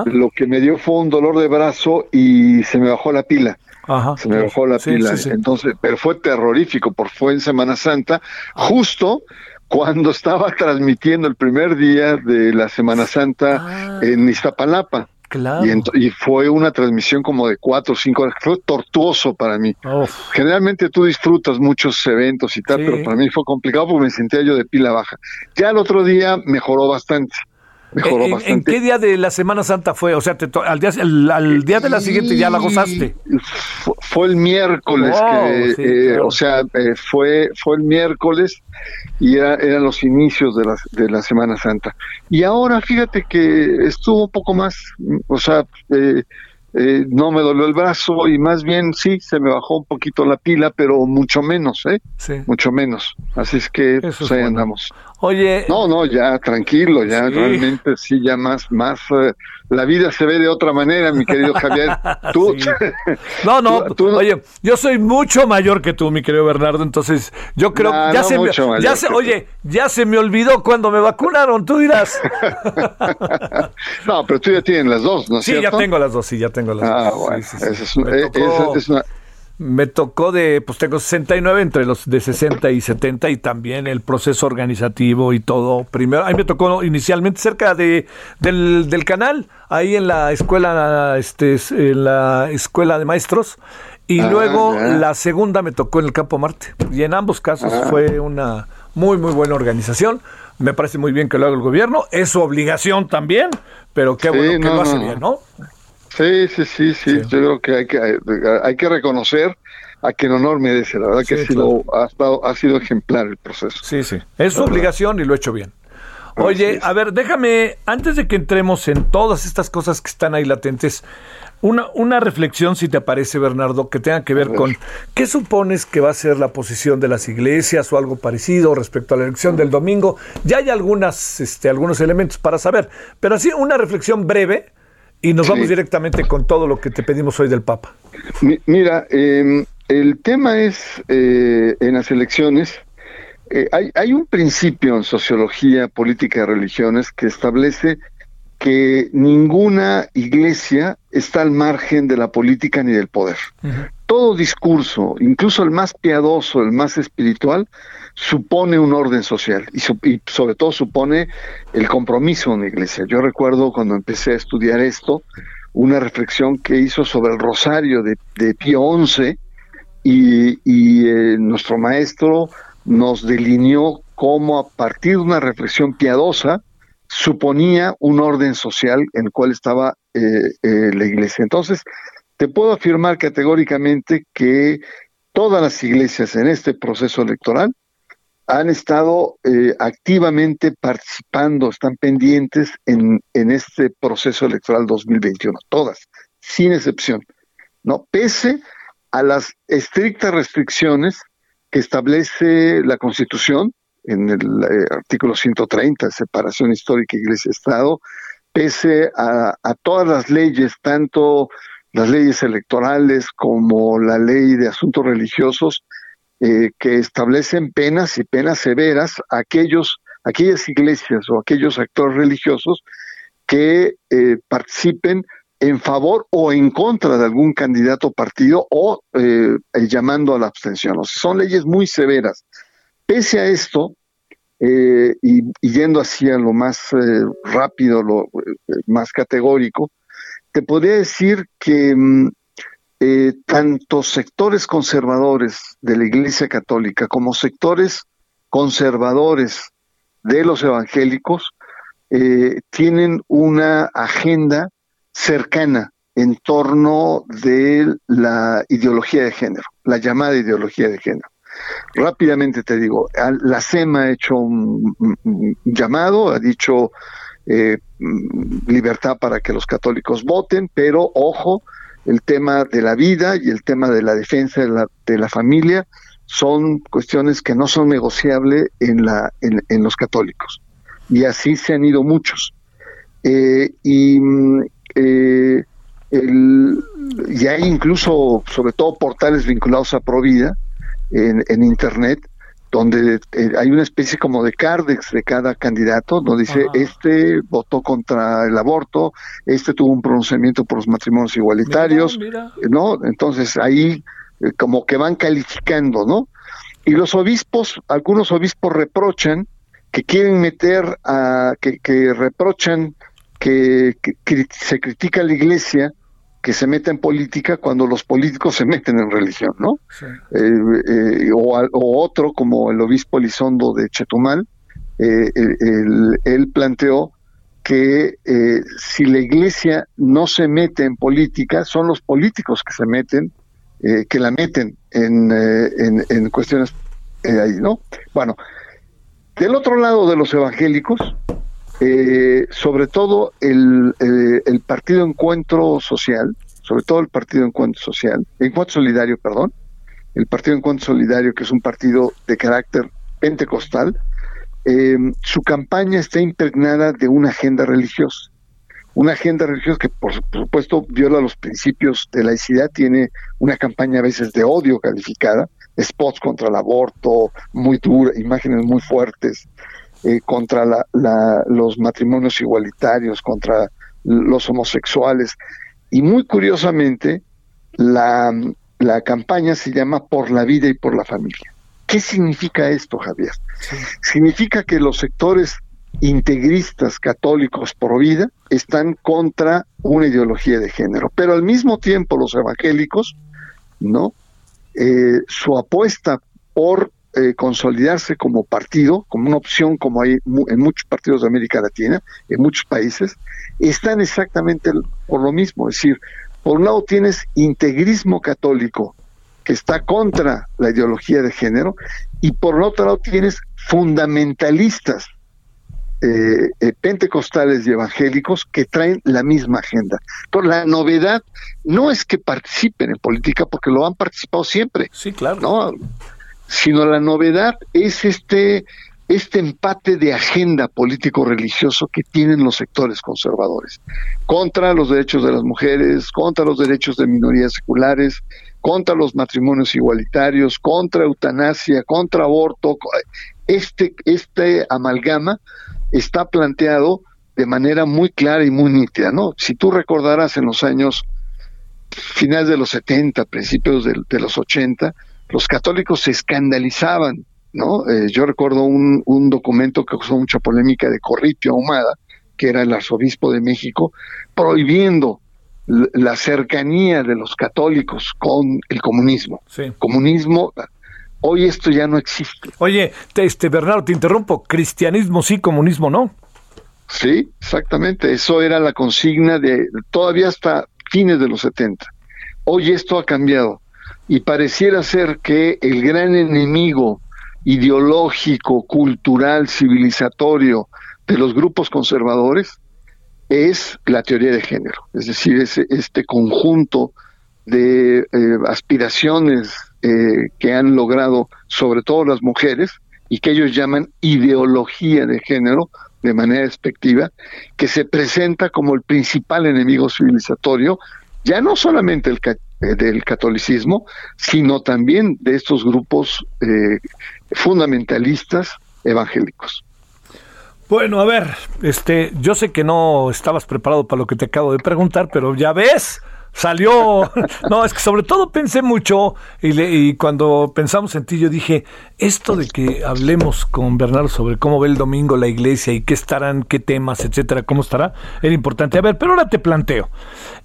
lo que me dio fue un dolor de brazo y se me bajó la pila. se me bajó la pila. Entonces, pero fue terrorífico, porque fue en Semana Santa, justo cuando estaba transmitiendo el primer día de la Semana Santa ah. en Iztapalapa. Y, fue una transmisión como de cuatro o cinco horas. Fue tortuoso para mí. Generalmente tú disfrutas muchos eventos y tal, pero para mí fue complicado porque me sentía yo de pila baja. Ya el otro día mejoró bastante. ¿En, qué día de la Semana Santa fue? O sea, al, día, al día de la siguiente ya la gozaste. Fue, el miércoles, que, eh, o sea, eh, fue, fue el miércoles y eran los inicios de la, de la Semana Santa. Y ahora fíjate que estuvo un poco más, o sea, eh, eh, no me dolió el brazo y más bien sí, se me bajó un poquito la pila, pero mucho menos, ¿eh? Sí. Mucho menos. Así es que pues, ahí andamos. Oye. No, no, ya tranquilo, ya realmente sí, ya más, más. Eh, la vida se ve de otra manera, mi querido Javier. Tú. No, no, oye, yo soy mucho mayor que tú, mi querido Bernardo, entonces yo creo que ya se me, ya se, oye, ya se me olvidó cuando me vacunaron, tú dirás. no, pero tú ya tienes las dos, ¿no es Sí, ya tengo las dos, sí, ya tengo las ah, dos. Bueno, es, una me tocó de, pues tengo 69 entre los de 60 y 70 y también el proceso organizativo y todo. Primero, a mí me tocó inicialmente cerca de, del, canal, ahí en la escuela, este, en la escuela de maestros. Y ah, luego la segunda me tocó en el Campo Marte. Y en ambos casos ah. fue una muy, muy buena organización. Me parece muy bien que lo haga el gobierno. Es su obligación también, pero qué bueno que lo hace bien, ¿no? Sí, sí, sí, sí, Yo creo que hay que, hay que reconocer a quien honor merece. La verdad que ha, estado, ha sido ejemplar el proceso. Sí, sí. Es su obligación y lo ha hecho bien. Oye, a ver, déjame, antes de que entremos en todas estas cosas que están ahí latentes, una, una reflexión, si te parece, Bernardo, que tenga que ver, con qué supones que va a ser la posición de las iglesias o algo parecido respecto a la elección del domingo. Ya hay algunas, este, algunos elementos para saber, pero así una reflexión breve y nos vamos directamente con todo lo que te pedimos hoy del Papa. Mira, eh, el tema es, eh, en las elecciones, eh, hay, hay, un principio en sociología política y religiones que establece que ninguna iglesia está al margen de la política ni del poder. Todo discurso, incluso el más piadoso, el más espiritual, supone un orden social y, sobre todo supone el compromiso de una iglesia. Yo recuerdo cuando empecé a estudiar esto, una reflexión que hizo sobre el rosario de, de Pío XI y, eh, nuestro maestro nos delineó cómo a partir de una reflexión piadosa suponía un orden social en el cual estaba eh, eh, la iglesia. Entonces, te puedo afirmar categóricamente que todas las iglesias en este proceso electoral han estado eh, activamente participando, están pendientes en, este proceso electoral 2021, todas, sin excepción, ¿no? Pese a las estrictas restricciones que establece la Constitución en el eh, artículo 130, separación histórica Iglesia-Estado, pese a, a todas las leyes, tanto las leyes electorales como la ley de asuntos religiosos, eh, que establecen penas y penas severas a aquellos, aquellas iglesias o aquellos actores religiosos que eh, participen en favor o en contra de algún candidato partido o eh, llamando a la abstención. O sea, son leyes muy severas. Pese a esto, y, yendo hacia lo más rápido, lo más categórico, te podría decir que mm, eh, tanto sectores conservadores de la Iglesia Católica como sectores conservadores de los evangélicos eh, tienen una agenda cercana en torno de la ideología de género, la llamada ideología de género. Rápidamente te digo, la SEMA ha hecho un, llamado, ha dicho eh, libertad para que los católicos voten, pero ojo, el tema de la vida y el tema de la defensa de la, de la familia son cuestiones que no son negociables en, la, en, los católicos. Y así se han ido muchos. Eh, y mm, eh, y hay incluso, sobre todo, portales vinculados a Provida en, en Internet, donde eh, hay una especie como de cardex de cada candidato, donde dice, este votó contra el aborto, este tuvo un pronunciamiento por los matrimonios igualitarios, ¿no? Entonces ahí eh, como que van calificando, ¿no? Y los obispos, algunos obispos reprochan que quieren meter a, que, que reprochan que, se critica a la iglesia que se meta en política cuando los políticos se meten en religión, ¿no? Eh, eh, o, otro, como el obispo Elizondo de Chetumal, eh, él planteó que si la iglesia no se mete en política, son los políticos que se meten, que la meten en, en, en cuestiones ahí, ¿no? Bueno, del otro lado de los evangélicos, eh, sobre todo el, eh, el, Partido Encuentro Social, sobre todo el Partido Encuentro Social, Encuentro Solidario, perdón, el Partido Encuentro Solidario, que es un partido de carácter pentecostal, eh, su campaña está impregnada de una agenda religiosa. Una agenda religiosa que, por supuesto, viola los principios de laicidad, tiene una campaña a veces de odio calificada, spots contra el aborto, muy duras, imágenes muy fuertes, eh, contra la, los matrimonios igualitarios, contra los homosexuales. Y muy curiosamente, la, la campaña se llama Por la vida y por la familia. ¿Qué significa esto, Javier? Significa que los sectores integristas católicos por vida están contra una ideología de género, pero al mismo tiempo los evangélicos, ¿no? Eh, su apuesta por eh, consolidarse como partido, como una opción como hay en muchos partidos de América Latina, en muchos países, están exactamente por lo mismo. Es decir, por un lado tienes integrismo católico que está contra la ideología de género y por otro lado tienes fundamentalistas eh, eh, pentecostales y evangélicos que traen la misma agenda. Entonces, la novedad no es que participen en política, porque lo han participado siempre. Sí, claro. ¿no? Sino la novedad es este, este empate de agenda político-religioso que tienen los sectores conservadores, contra los derechos de las mujeres, contra los derechos de minorías seculares, contra los matrimonios igualitarios, contra eutanasia, contra aborto. Este, este amalgama está planteado de manera muy clara y muy nítida, ¿no? Si tú recordarás en los años finales de los 70, principios de, de los 80, los católicos se escandalizaban, ¿no? Eh, yo recuerdo un, un, documento que causó mucha polémica de Corripio Ahumada, que era el arzobispo de México, prohibiendo la cercanía de los católicos con el comunismo. Sí. Comunismo, hoy esto ya no existe. Oye, este Bernardo, te interrumpo, cristianismo sí, comunismo no. Sí, exactamente, eso era la consigna de todavía hasta fines de los 70. Hoy esto ha cambiado y pareciera ser que el gran enemigo ideológico, cultural, civilizatorio de los grupos conservadores es la teoría de género, es decir, este conjunto de eh, aspiraciones eh, que han logrado sobre todo las mujeres y que ellos llaman ideología de género de manera despectiva, que se presenta como el principal enemigo civilizatorio, ya no solamente el, eh, del catolicismo, sino también de estos grupos eh, fundamentalistas evangélicos. Bueno, a ver, este, yo sé que no estabas preparado para lo que te acabo de preguntar, pero ya ves, salió. No, es que sobre todo pensé mucho y, cuando pensamos en ti yo dije, esto de que hablemos con Bernardo sobre cómo ve el domingo la iglesia y qué estarán, qué temas, etcétera, cómo estará, era importante. A ver, pero ahora te planteo.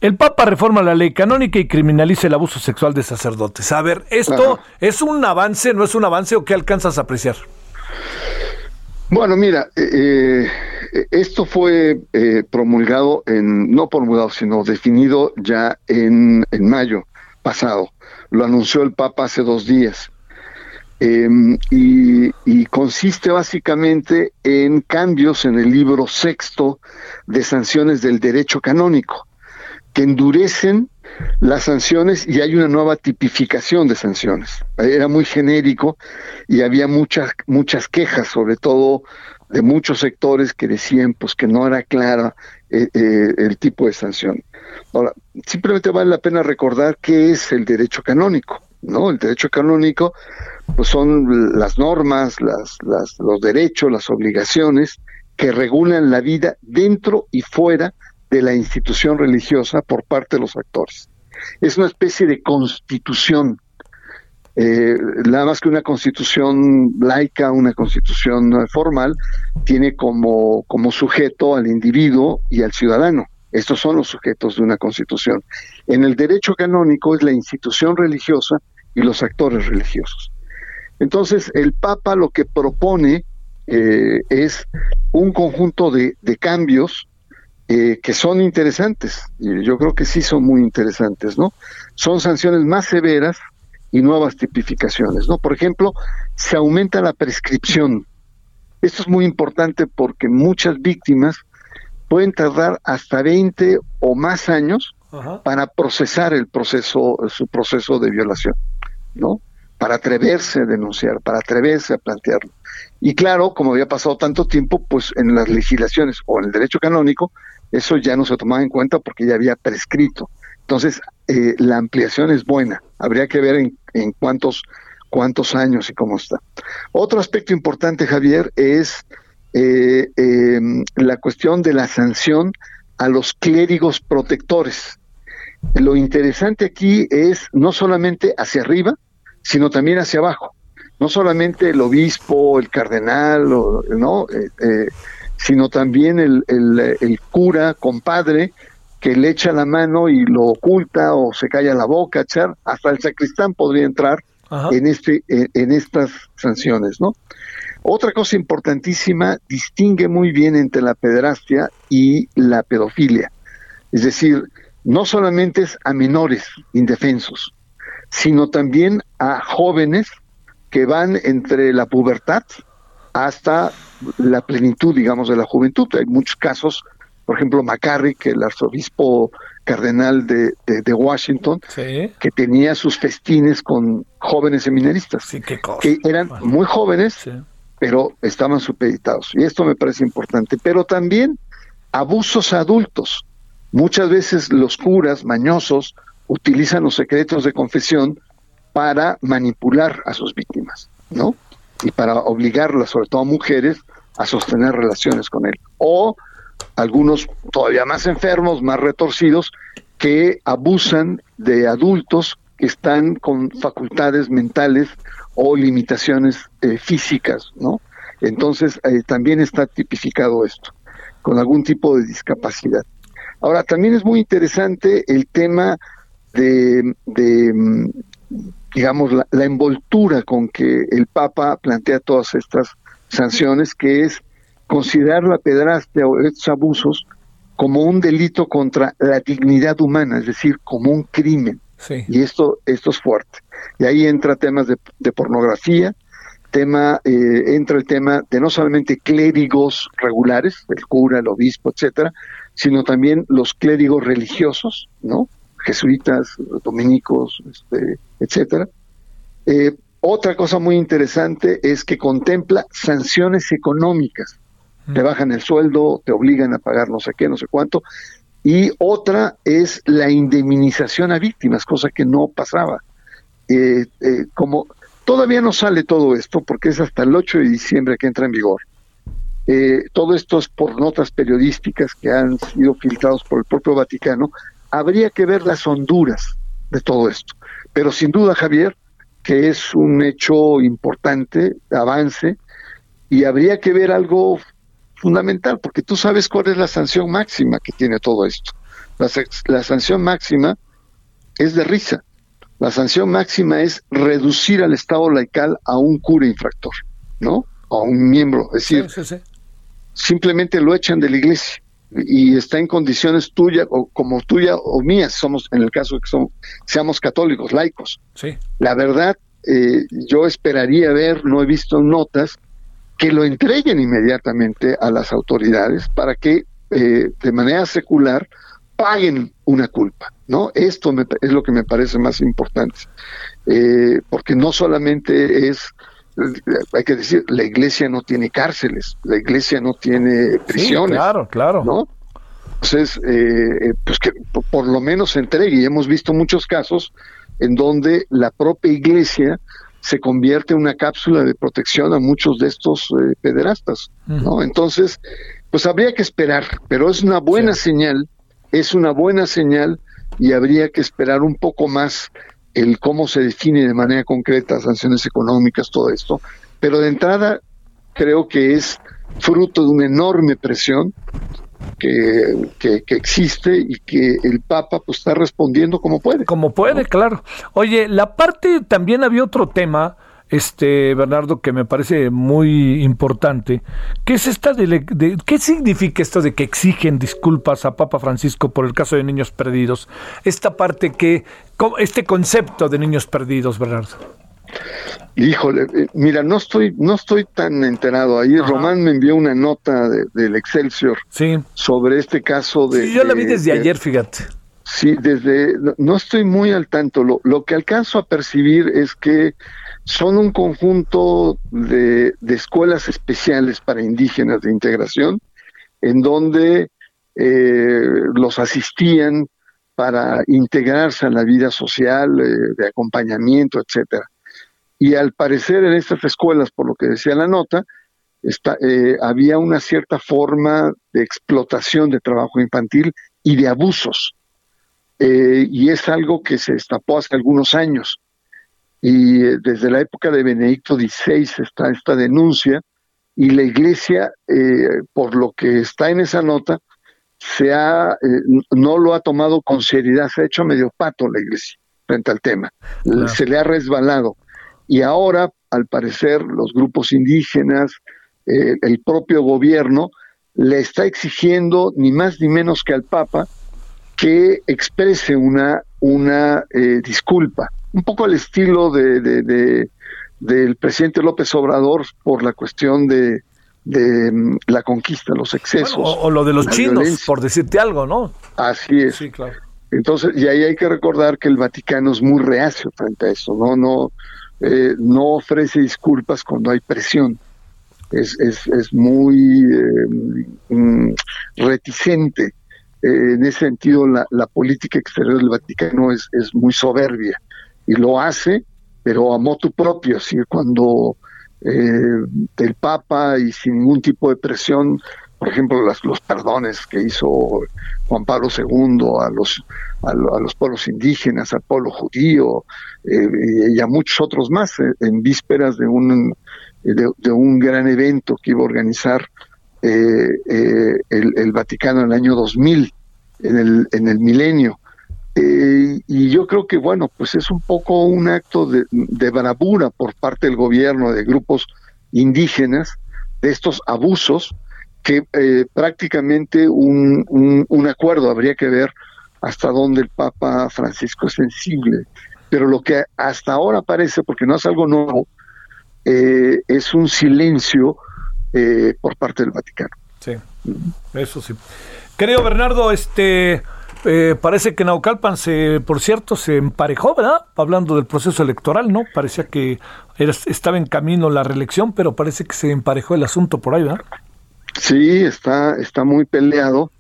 El Papa reforma la ley canónica y criminaliza el abuso sexual de sacerdotes. A ver, ¿esto es un avance, no es un avance o qué alcanzas a apreciar? Bueno, mira, eh, eh, esto fue eh, promulgado en, no promulgado, sino definido ya en, en mayo pasado. Lo anunció el Papa hace dos días. Em, y, y, consiste básicamente en cambios en el libro sexto de sanciones del derecho canónico, que endurecen las sanciones y hay una nueva tipificación de sanciones. Era muy genérico y había muchas muchas quejas, sobre todo de muchos sectores que decían pues que no era clara eh, eh, el tipo de sanción. Ahora, simplemente vale la pena recordar qué es el derecho canónico, ¿no? El derecho canónico pues son las normas, las, las, los derechos, las obligaciones que regulan la vida dentro y fuera de la institución religiosa por parte de los actores. Es una especie de constitución eh, nada más que una constitución laica, una constitución formal, tiene como, como sujeto al individuo y al ciudadano. Estos son los sujetos de una constitución. En el derecho canónico es la institución religiosa y los actores religiosos. Entonces, el Papa lo que propone eh, es un conjunto de, cambios eh, que son interesantes. Yo creo que sí son muy interesantes, ¿no? Son sanciones más severas y nuevas tipificaciones, ¿no? Por ejemplo, se aumenta la prescripción. Esto es muy importante porque muchas víctimas pueden tardar hasta 20 o más años para procesar el proceso, su proceso de violación, ¿no? Para atreverse a denunciar, para atreverse a plantearlo. Y claro, como había pasado tanto tiempo, pues en las legislaciones o en el derecho canónico, eso ya no se tomaba en cuenta porque ya había prescrito. Entonces, eh, la ampliación es buena. Habría que ver en, cuántos, cuántos años y cómo está. Otro aspecto importante, Javier, es eh, em, la cuestión de la sanción a los clérigos protectores. Lo interesante aquí es no solamente hacia arriba, sino también hacia abajo. No solamente el obispo, el cardenal, ¿no? Eh, sino también el, el, el, cura, compadre, que le echa la mano y lo oculta o se calla la boca, echar, hasta el sacristán podría entrar en este en, estas sanciones, ¿no? Otra cosa importantísima distingue muy bien entre la pederastia y la pedofilia. Es decir, no solamente es a menores indefensos, sino también a jóvenes que van entre la pubertad hasta la plenitud, digamos, de la juventud. Hay muchos casos por ejemplo, McCarrick, el arzobispo cardenal de, de, Washington, que tenía sus festines con jóvenes seminaristas, que eran muy jóvenes, pero estaban supeditados. Y esto me parece importante. Pero también abusos adultos. Muchas veces los curas mañosos utilizan los secretos de confesión para manipular a sus víctimas, ¿no? Y para obligarlas, sobre todo a mujeres, a sostener relaciones con él. O algunos todavía más enfermos, más retorcidos, que abusan de adultos que están con facultades mentales o limitaciones eh, físicas, ¿no? Entonces eh, también está tipificado esto, con algún tipo de discapacidad. Ahora, también es muy interesante el tema de, mm, digamos, la, la, envoltura con que el Papa plantea todas estas sanciones, que es considerar la pedrastia o estos abusos como un delito contra la dignidad humana, es decir, como un crimen. Y esto, esto es fuerte. Y ahí entra temas de, pornografía, tema, eh, entra el tema de no solamente clérigos regulares, el cura, el obispo, etcétera, sino también los clérigos religiosos, ¿no? Jesuitas, dominicos, este, etcétera. Eh, otra cosa muy interesante es que contempla sanciones económicas te bajan el sueldo, te obligan a pagar no sé qué, no sé cuánto. Y otra es la indemnización a víctimas, cosa que no pasaba. Eh, eh, como todavía no sale todo esto, porque es hasta el 8 de diciembre que entra en vigor. Eh, todo esto es por notas periodísticas que han sido filtrados por el propio Vaticano. Habría que ver las honduras de todo esto. Pero sin duda, Javier, que es un hecho importante, avance, y habría que ver algo fundamental, porque tú sabes cuál es la sanción máxima que tiene todo esto. La, sanción máxima es de risa. La sanción máxima es reducir al Estado laical a un cura infractor, ¿no? A un miembro. Es decir, simplemente lo echan de la iglesia y está en condiciones tuyas o como tuya o mías, somos en el caso de que somos, seamos católicos, laicos. Sí. La verdad, eh, yo esperaría ver, no he visto notas, que lo entreguen inmediatamente a las autoridades para que eh, de manera secular paguen una culpa, ¿no? Esto es lo que me parece más importante, eh, porque no solamente es hay que decir, la iglesia no tiene cárceles, la iglesia no tiene prisiones. claro, claro. ¿no? Entonces, eh, pues que por lo menos se entregue. Y hemos visto muchos casos en donde la propia iglesia se convierte en una cápsula de protección a muchos de estos eh, pederastas, ¿no? Entonces, pues habría que esperar, pero es una buena señal, es una buena señal y habría que esperar un poco más el cómo se define de manera concreta sanciones económicas, todo esto. Pero de entrada creo que es fruto de una enorme presión que, que, existe y que el Papa pues está respondiendo como puede. Como puede, claro. Oye, la parte, también había otro tema, este Bernardo, que me parece muy importante, ¿qué es esta de, qué significa esto de que exigen disculpas a Papa Francisco por el caso de niños perdidos? Esta parte que, este concepto de niños perdidos, Bernardo. Híjole, eh, mira, no estoy, no estoy tan enterado. Ahí Román me envió una nota del Excelsior sobre este caso de. Sí, yo la vi desde ayer, fíjate. Sí, desde. No estoy muy al tanto. Lo, lo que alcanzo a percibir es que son un conjunto de, de escuelas especiales para indígenas de integración, en donde eh, los asistían para integrarse a la vida social, eh, de acompañamiento, etcétera y al parecer en estas escuelas, por lo que decía la nota, está, eh, había una cierta forma de explotación de trabajo infantil y de abusos. Eh, y es algo que se destapó hace algunos años. Y eh, desde la época de Benedicto XVI está esta denuncia y la iglesia, por lo que está en esa nota, se ha, no lo ha tomado con seriedad, se ha hecho medio pato la iglesia frente al tema. Se le ha resbalado. Y ahora, al parecer, los grupos indígenas, eh, el propio gobierno, le está exigiendo ni más ni menos que al Papa que exprese una, una eh, disculpa, un poco al estilo de, de, del presidente López Obrador por la cuestión de, de mm, la conquista, los excesos. o, lo de los chinos, por decirte algo, ¿no? Así es. Sí, claro. Entonces, y ahí hay que recordar que el Vaticano es muy reacio frente a eso, ¿no? No, eh, no ofrece disculpas cuando hay presión. Es, es, es muy eh, mm, reticente. Eh, en ese sentido, la, la, política exterior del Vaticano es, es muy soberbia y lo hace, pero a motu propio, así cuando el Papa y sin ningún tipo de presión por ejemplo, las, los perdones que hizo Juan Pablo II a los, a, los pueblos indígenas, al pueblo judío eh, y a muchos otros más, eh, en vísperas de un, de, un gran evento que iba a organizar eh, el, el, Vaticano en el año 2000, en el, en el milenio. Y yo creo que, bueno, pues es un poco un acto de, de bravura por parte del gobierno, de grupos indígenas, de estos abusos, que eh, prácticamente un, un, acuerdo habría que ver hasta dónde el Papa Francisco es sensible. Pero lo que hasta ahora parece, porque no es algo nuevo, eh, es un silencio eh, por parte del Vaticano. Sí, eso sí. Querido Bernardo, este parece que Naucalpan se, por cierto, se emparejó, ¿verdad? Hablando del proceso electoral, ¿no? Parecía que era, estaba en camino la reelección, pero parece que se emparejó el asunto por ahí, ¿verdad? Sí, está, está muy peleado.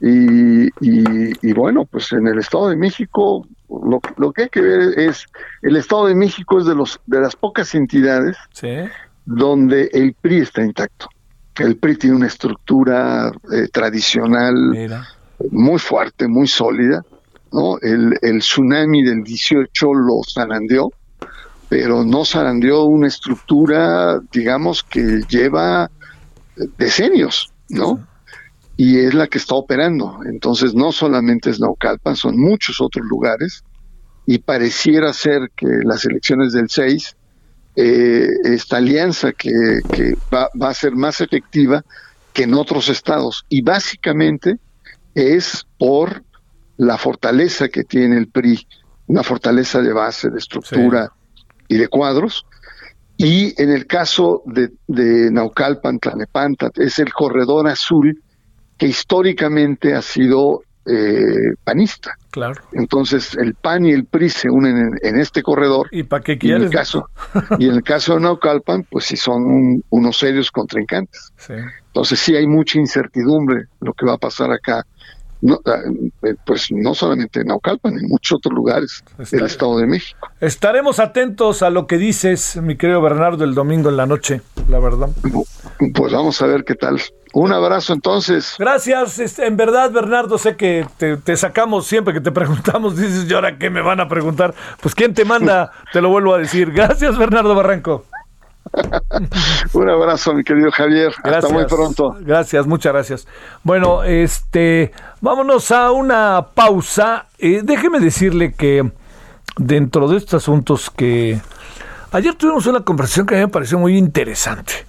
Y, y, bueno, pues en el Estado de México lo, lo, que hay que ver es, el Estado de México es de, los, de las pocas entidades donde el PRI está intacto. El PRI tiene una estructura eh, tradicional muy fuerte, muy sólida. ¿no? El, el tsunami del 18 lo zarandeó, pero no zarandeó una estructura, digamos, que lleva decenios, ¿no? Y es la que está operando. Entonces, no solamente es Naucalpan, son muchos otros lugares. Y pareciera ser que las elecciones del 6, eh, esta alianza que, va, va, a ser más efectiva que en otros estados. Y básicamente es por la fortaleza que tiene el PRI, una fortaleza de base, de estructura y de cuadros, y en el caso de, de Naucalpan, Tlanepanta, es el corredor azul que históricamente ha sido eh, panista. Claro. Entonces el PAN y el PRI se unen en, este corredor. ¿Y para qué quieres? Y en, el caso, y en el caso de Naucalpan, pues sí son unos serios contrincantes. Entonces sí hay mucha incertidumbre lo que va a pasar acá no, ah, eh, pues no solamente en Naucalpan, en muchos otros lugares del Estado de México. Estaremos atentos a lo que dices, mi querido Bernardo, el domingo en la noche, la verdad. Pues vamos a ver qué tal. Un abrazo entonces. Gracias. Este, en verdad, Bernardo, sé que te, sacamos siempre que te preguntamos. Dices, ¿y ahora qué me van a preguntar? Pues ¿quién te manda? te lo vuelvo a decir. Gracias, Bernardo Barranco. Un abrazo, mi querido Javier. Hasta muy pronto. Gracias, muchas gracias. Bueno, este, vámonos a una pausa. Eh, déjeme decirle que dentro de estos asuntos que ayer tuvimos una conversación que a mí me pareció muy interesante.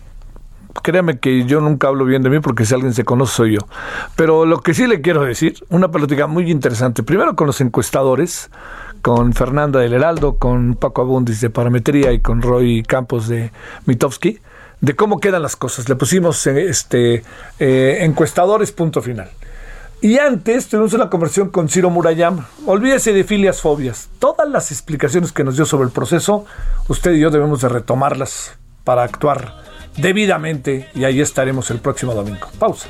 Créame que yo nunca hablo bien de mí porque si alguien se conoce soy yo. Pero lo que sí le quiero decir, una plática muy interesante. Primero con los encuestadores con Fernanda del Heraldo, con Paco Abundis de Parametría y con Roy Campos de Mitowski, de cómo quedan las cosas. Le pusimos este, eh, encuestadores, punto final. Y antes tuvimos una conversación con Ciro Murayama. Olvídese de filias fobias. Todas las explicaciones que nos dio sobre el proceso, usted y yo debemos de retomarlas para actuar debidamente y ahí estaremos el próximo domingo. Pausa.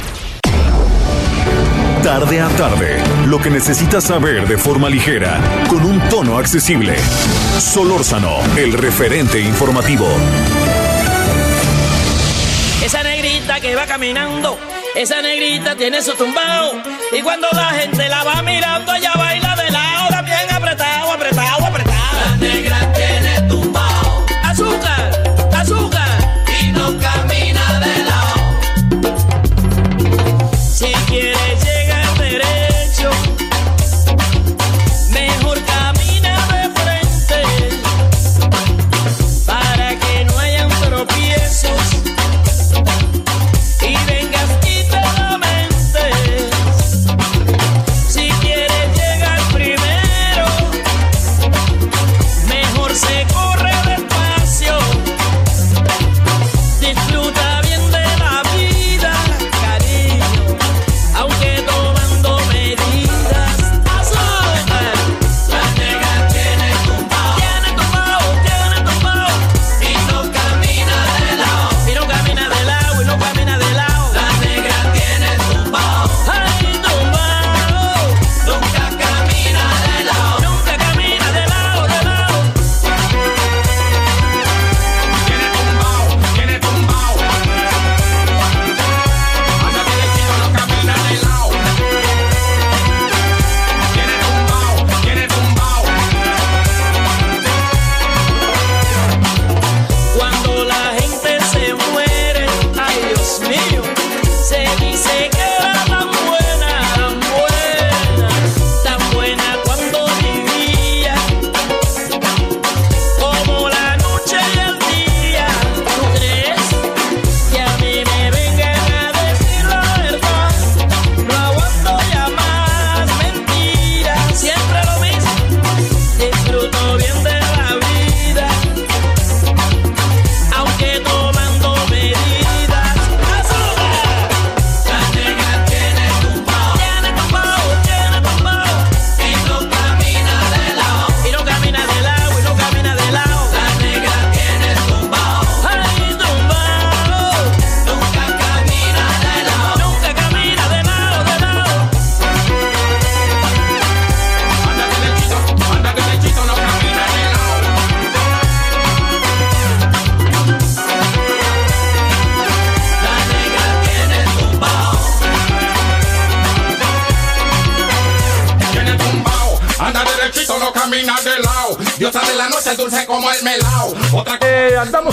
Tarde a tarde, lo que necesitas saber de forma ligera, con un tono accesible. Solórzano, el referente informativo. Esa negrita que va caminando, esa negrita tiene su tumbao. Y cuando la gente la va mirando, ella baila de lado,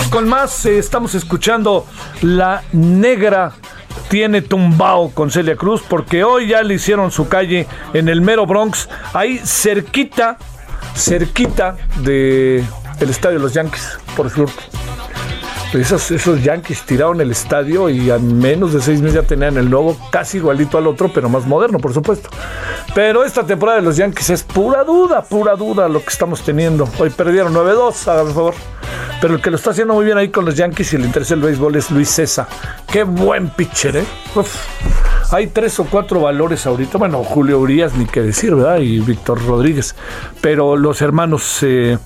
con más. Eh, estamos escuchando La Negra tiene tumbao con Celia Cruz porque hoy ya le hicieron su calle en el mero Bronx, ahí cerquita, cerquita de el estadio de los Yankees, por cierto. Esos, esos Yankees tiraron el estadio y a menos de seis meses ya tenían el nuevo, casi igualito al otro, pero más moderno, por supuesto. Pero esta temporada de los Yankees es pura duda, pura duda lo que estamos teniendo. Hoy perdieron 9-2, por favor. Pero el que lo está haciendo muy bien ahí con los Yankees y le interesa el béisbol es Luis César. Qué buen pitcher, ¿eh? Uf. Hay tres o cuatro valores ahorita. Bueno, Julio Urias, ni qué decir, ¿verdad? Y Víctor Rodríguez. Pero los hermanos, eh,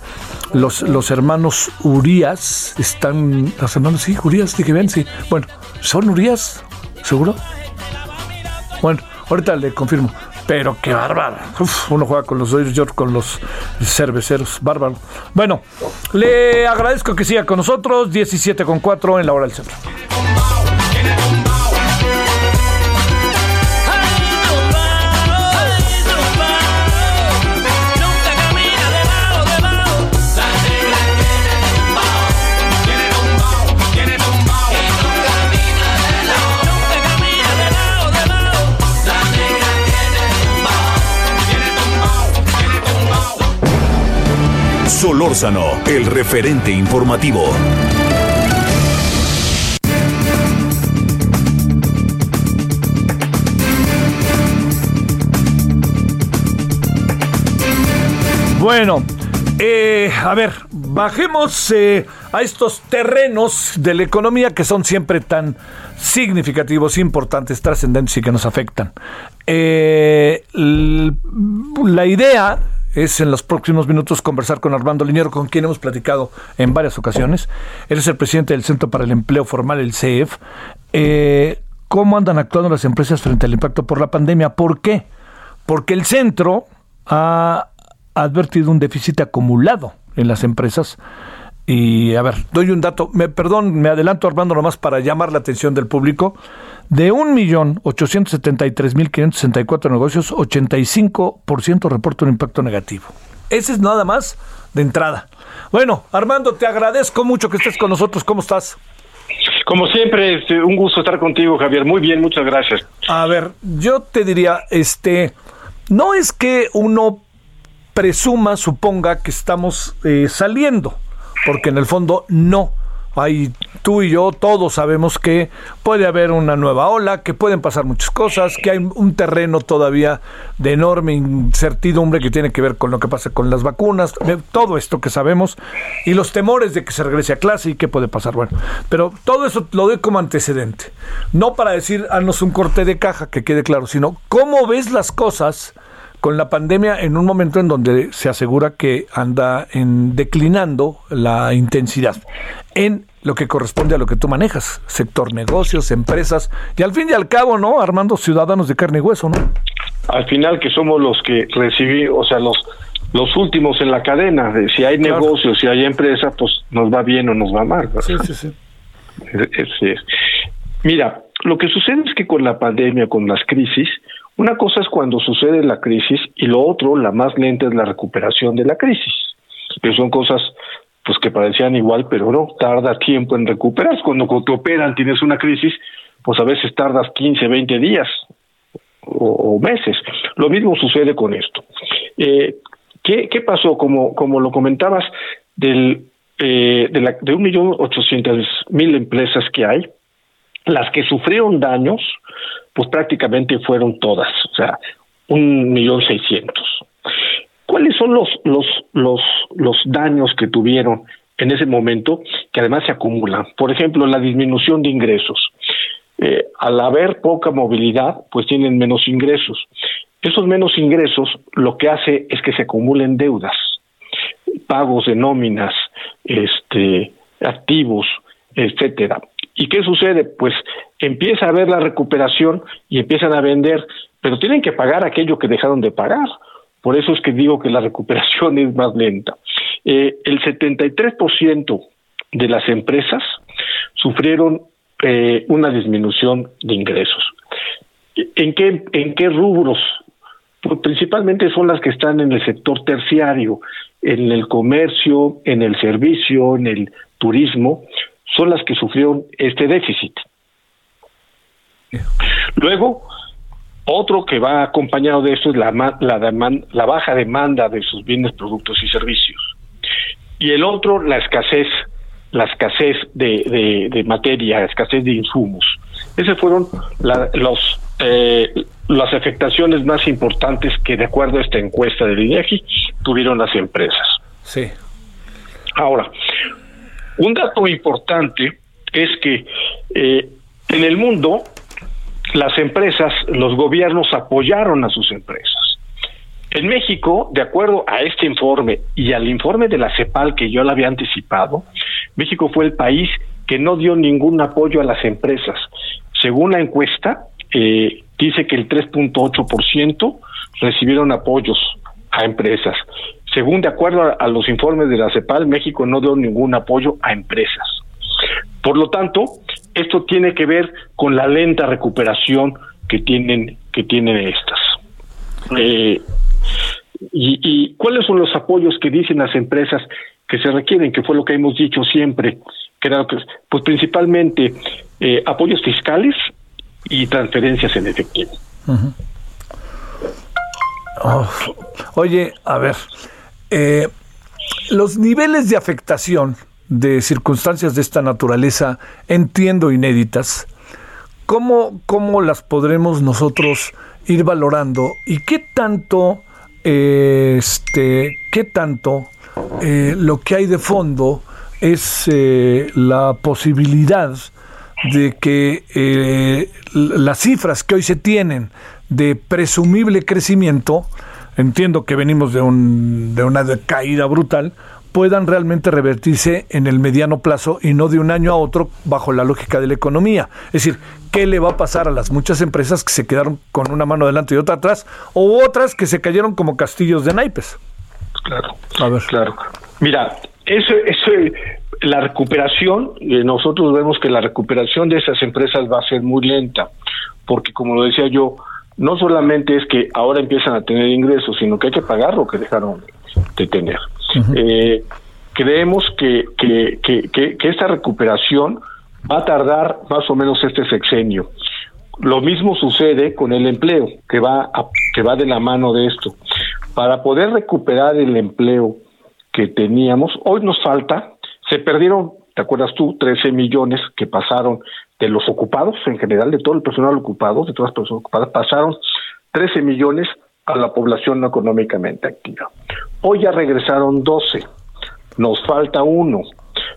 los, los hermanos Urias están. Los hermanos, sí, Urias, dije bien, sí. Bueno, ¿son Urias? ¿Seguro? Bueno, ahorita le confirmo. Pero qué bárbaro. Uf, uno juega con los Dodgers, con los cerveceros. Bárbaro. Bueno, le agradezco que siga con nosotros. 17 con 4 en la hora del centro. Solórzano, el referente informativo. Bueno, eh, a ver, bajemos eh, a estos terrenos de la economía que son siempre tan significativos, importantes, trascendentes y que nos afectan. Eh, la idea es en los próximos minutos conversar con Armando Liñero, con quien hemos platicado en varias ocasiones. Él es el presidente del Centro para el Empleo Formal, el CEF. Eh, ¿Cómo andan actuando las empresas frente al impacto por la pandemia? ¿Por qué? Porque el centro ha advertido un déficit acumulado en las empresas. Y a ver, doy un dato, me, perdón, me adelanto Armando nomás para llamar la atención del público. De 1.873.564 negocios, 85% reporta un impacto negativo. Ese es nada más de entrada. Bueno, Armando, te agradezco mucho que estés con nosotros. ¿Cómo estás? Como siempre, este, un gusto estar contigo, Javier. Muy bien, muchas gracias. A ver, yo te diría, este, no es que uno presuma, suponga que estamos eh, saliendo, porque en el fondo no. Hay tú y yo, todos sabemos que puede haber una nueva ola, que pueden pasar muchas cosas, que hay un terreno todavía de enorme incertidumbre que tiene que ver con lo que pasa con las vacunas, todo esto que sabemos, y los temores de que se regrese a clase y qué puede pasar. Bueno, pero todo eso lo doy como antecedente. No para decir, haznos un corte de caja, que quede claro, sino cómo ves las cosas con la pandemia en un momento en donde se asegura que anda en declinando la intensidad en lo que corresponde a lo que tú manejas, sector negocios, empresas, y al fin y al cabo, ¿no? Armando ciudadanos de carne y hueso, ¿no? Al final que somos los que recibimos, o sea, los los últimos en la cadena. de si hay Claro. negocios, si hay empresas, pues nos va bien o nos va mal. ¿verdad? Sí, sí, sí. Así es. Mira, lo que sucede es que con la pandemia, con las crisis, una cosa es cuando sucede la crisis y lo otro, la más lenta, es la recuperación de la crisis. Que son cosas pues que parecían igual, pero no, tarda tiempo en recuperarse. Cuando te operan, tienes una crisis, pues a veces tardas 15, 20 días o, o meses. Lo mismo sucede con esto. Eh, ¿qué, ¿Qué pasó? Como, como lo comentabas, del, eh, de, la, de un millón ochocientos mil empresas que hay, las que sufrieron daños, pues prácticamente fueron todas, o sea, un millón seiscientos. ¿Cuáles son los, los, los, los daños que tuvieron en ese momento que además se acumulan? Por ejemplo, la disminución de ingresos. Eh, al haber poca movilidad, pues tienen menos ingresos. Esos menos ingresos lo que hace es que se acumulen deudas, pagos de nóminas, este, activos, etcétera. ¿Y qué sucede? Pues empieza a haber la recuperación y empiezan a vender, pero tienen que pagar aquello que dejaron de pagar. Por eso es que digo que la recuperación es más lenta. Eh, el 73% de las empresas sufrieron eh, una disminución de ingresos. ¿En qué, ¿En qué rubros? Pues principalmente son las que están en el sector terciario, en el comercio, en el servicio, en el turismo, son las que sufrieron este déficit. Luego, otro que va acompañado de esto es la, la, deman- la baja demanda de sus bienes, productos y servicios. y el otro la escasez, la escasez de, de, de materia, la escasez de insumos. Esas fueron la- los eh, las afectaciones más importantes que de acuerdo a esta encuesta del INEGI tuvieron las empresas. Sí. Ahora, un dato importante es que eh, en el mundo las empresas, los gobiernos apoyaron a sus empresas. En México, de acuerdo a este informe y al informe de la CEPAL que yo le había anticipado, México fue el país que no dio ningún apoyo a las empresas. Según la encuesta, eh, dice que el 3.8% recibieron apoyos a empresas. Según de acuerdo a, los informes de la CEPAL, México no dio ningún apoyo a empresas. Por lo tanto, esto tiene que ver con la lenta recuperación que tienen que tienen estas. Eh, y, y cuáles son los apoyos que dicen las empresas que se requieren? Que fue lo que hemos dicho siempre, que pues principalmente eh, apoyos fiscales y transferencias en efectivo. Oye, a ver, eh, los niveles de afectación de circunstancias de esta naturaleza, entiendo inéditas, ¿cómo, cómo las podremos nosotros ir valorando y qué tanto, este, qué tanto eh, lo que hay de fondo es eh, la posibilidad de que las cifras que hoy se tienen de presumible crecimiento, entiendo que venimos de, un, de una caída brutal, puedan realmente revertirse en el mediano plazo y no de un año a otro bajo la lógica de la economía. Es decir, ¿qué le va a pasar a las muchas empresas que se quedaron con una mano adelante y otra atrás, o otras que se cayeron como castillos de naipes? Claro. A ver. Claro. Mira, eso, eso, la recuperación, eh, nosotros vemos que la recuperación de esas empresas va a ser muy lenta, porque como lo decía yo, no solamente es que ahora empiezan a tener ingresos, sino que hay que pagar lo que dejaron de tener. Eh, creemos que, que, que, que, que esta recuperación va a tardar más o menos este sexenio. Lo mismo sucede con el empleo, que va, a- que va de la mano de esto. Para poder recuperar el empleo que teníamos, hoy nos falta, se perdieron, ¿te acuerdas tú? 13 millones que pasaron de los ocupados, en general, de todo el personal ocupado, de todas las personas ocupadas, pasaron 13 millones a la población no económicamente activa. Hoy ya regresaron 12, nos falta uno,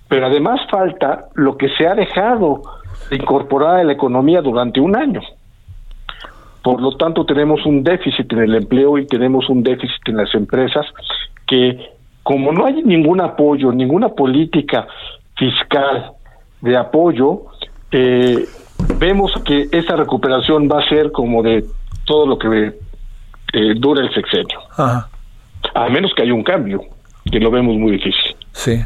pero además falta lo que se ha dejado de incorporar a la economía durante un año. Por lo tanto, tenemos un déficit en el empleo y tenemos un déficit en las empresas que, como no hay ningún apoyo, ninguna política fiscal de apoyo, eh, vemos que esa recuperación va a ser como de todo lo que eh, dura el sexenio, Ajá. a menos que haya un cambio, que lo vemos muy difícil. Sí.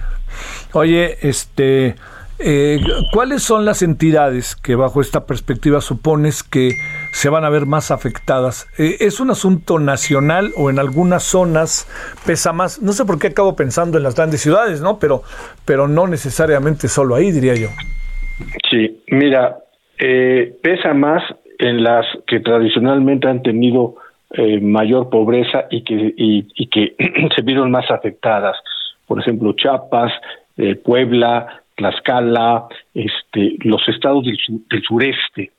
Oye, este, eh, ¿cuáles son las entidades que bajo esta perspectiva supones que se van a ver más afectadas? Eh, ¿Es un asunto nacional o en algunas zonas pesa más? No sé por qué acabo pensando en las grandes ciudades, ¿no? Pero, pero no necesariamente solo ahí, diría yo. Sí, mira, eh, pesa más en las que tradicionalmente han tenido mayor pobreza y que, y, y que se vieron más afectadas. Por ejemplo, Chiapas, Puebla, Tlaxcala, este, los estados del, su- del sureste.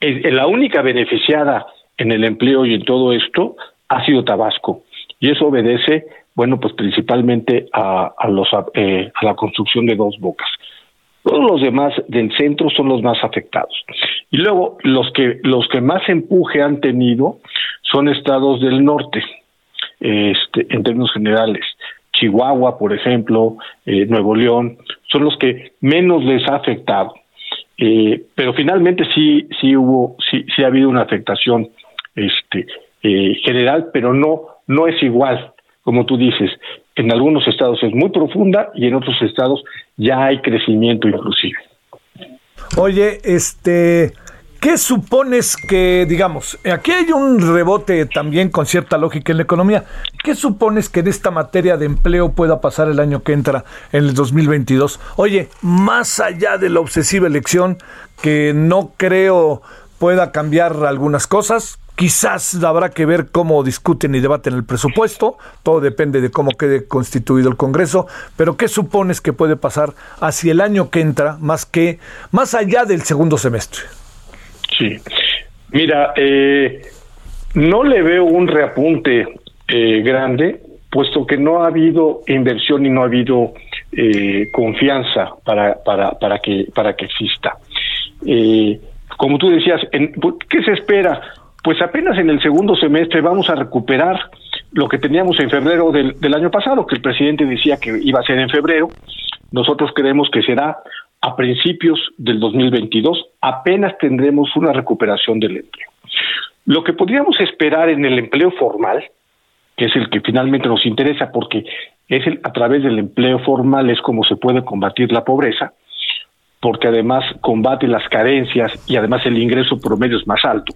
La única beneficiada en el empleo y en todo esto ha sido Tabasco. Y eso obedece, bueno, pues principalmente a, a, los, eh, a la construcción de dos bocas. Todos los demás del centro son los más afectados. Y luego los que los que más empuje han tenido son estados del norte, este, en términos generales. Chihuahua, por ejemplo, eh, Nuevo León, son los que menos les ha afectado. Eh, pero finalmente sí, sí hubo, sí, sí ha habido una afectación, este, eh, general, pero no, no es igual, como tú dices. En algunos estados es muy profunda y en otros estados ya hay crecimiento inclusive. Oye, este, ¿qué supones que, digamos, aquí hay un rebote también con cierta lógica en la economía? ¿Qué supones que en esta materia de empleo pueda pasar el año que entra, en el 2022? Oye, más allá de la obsesiva elección, que no creo pueda cambiar algunas cosas. Quizás habrá que ver cómo discuten y debaten el presupuesto. Todo depende de cómo quede constituido el Congreso. Pero ¿qué supones que puede pasar hacia el año que entra, más que más allá del segundo semestre? Sí. Mira, eh, no le veo un reapunte eh, grande, puesto que no ha habido inversión y no ha habido eh, confianza para, para, para, que, para que exista. Eh, como tú decías, en- ¿qué se espera? Pues apenas en el segundo semestre vamos a recuperar lo que teníamos en febrero del, del año pasado, que el presidente decía que iba a ser en febrero. Nosotros creemos que será a principios del 2022. Apenas tendremos una recuperación del empleo. Lo que podríamos esperar en el empleo formal, que es el que finalmente nos interesa porque es el, a través del empleo formal es como se puede combatir la pobreza, porque además combate las carencias y además el ingreso promedio es más alto.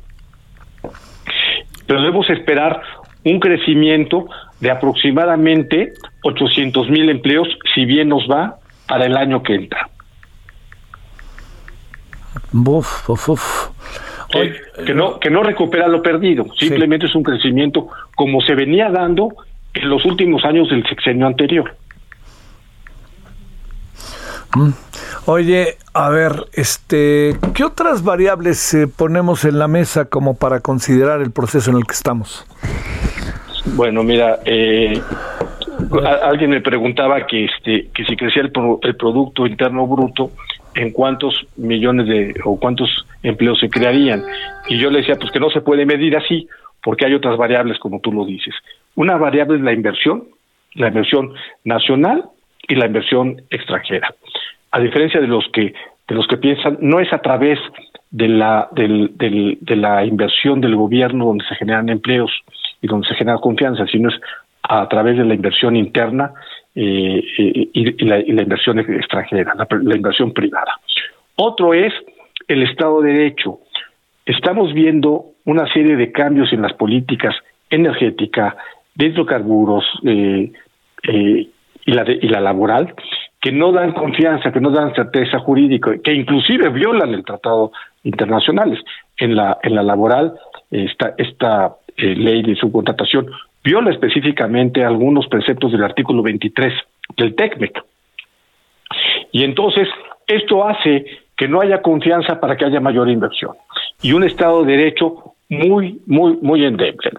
Pero debemos esperar un crecimiento de aproximadamente 800 mil empleos, si bien nos va para el año que entra. Uf, uf, uf. que, que no que no recupera lo perdido, simplemente es un crecimiento como se venía dando en los últimos años del sexenio anterior. Mm. Oye, a ver, este, ¿qué otras variables eh, ponemos en la mesa como para considerar el proceso en el que estamos? Bueno, mira, eh, a- alguien me preguntaba que este que si crecía el, pro- el producto interno bruto, en cuántos millones de o cuántos empleos se crearían. Y yo le decía, pues que no se puede medir así, porque hay otras variables, como tú lo dices. Una variable es la inversión, la inversión nacional y la inversión extranjera. A diferencia de los que de los que piensan, no es a través de la del, de la inversión del gobierno donde se generan empleos y donde se genera confianza, sino es a través de la inversión interna eh, y, la, inversión extranjera, la, inversión privada. Otro es el Estado de Derecho. Estamos viendo una serie de cambios en las políticas energética, de hidrocarburos eh, eh, y, la laboral, que no dan confianza, que no dan certeza jurídica, que inclusive violan el tratado internacionales. En la, en la laboral, esta, ley de subcontratación viola específicamente algunos preceptos del artículo 23 del TECMEC. Y entonces, esto hace que no haya confianza para que haya mayor inversión. Y un Estado de Derecho muy, muy, muy endeble.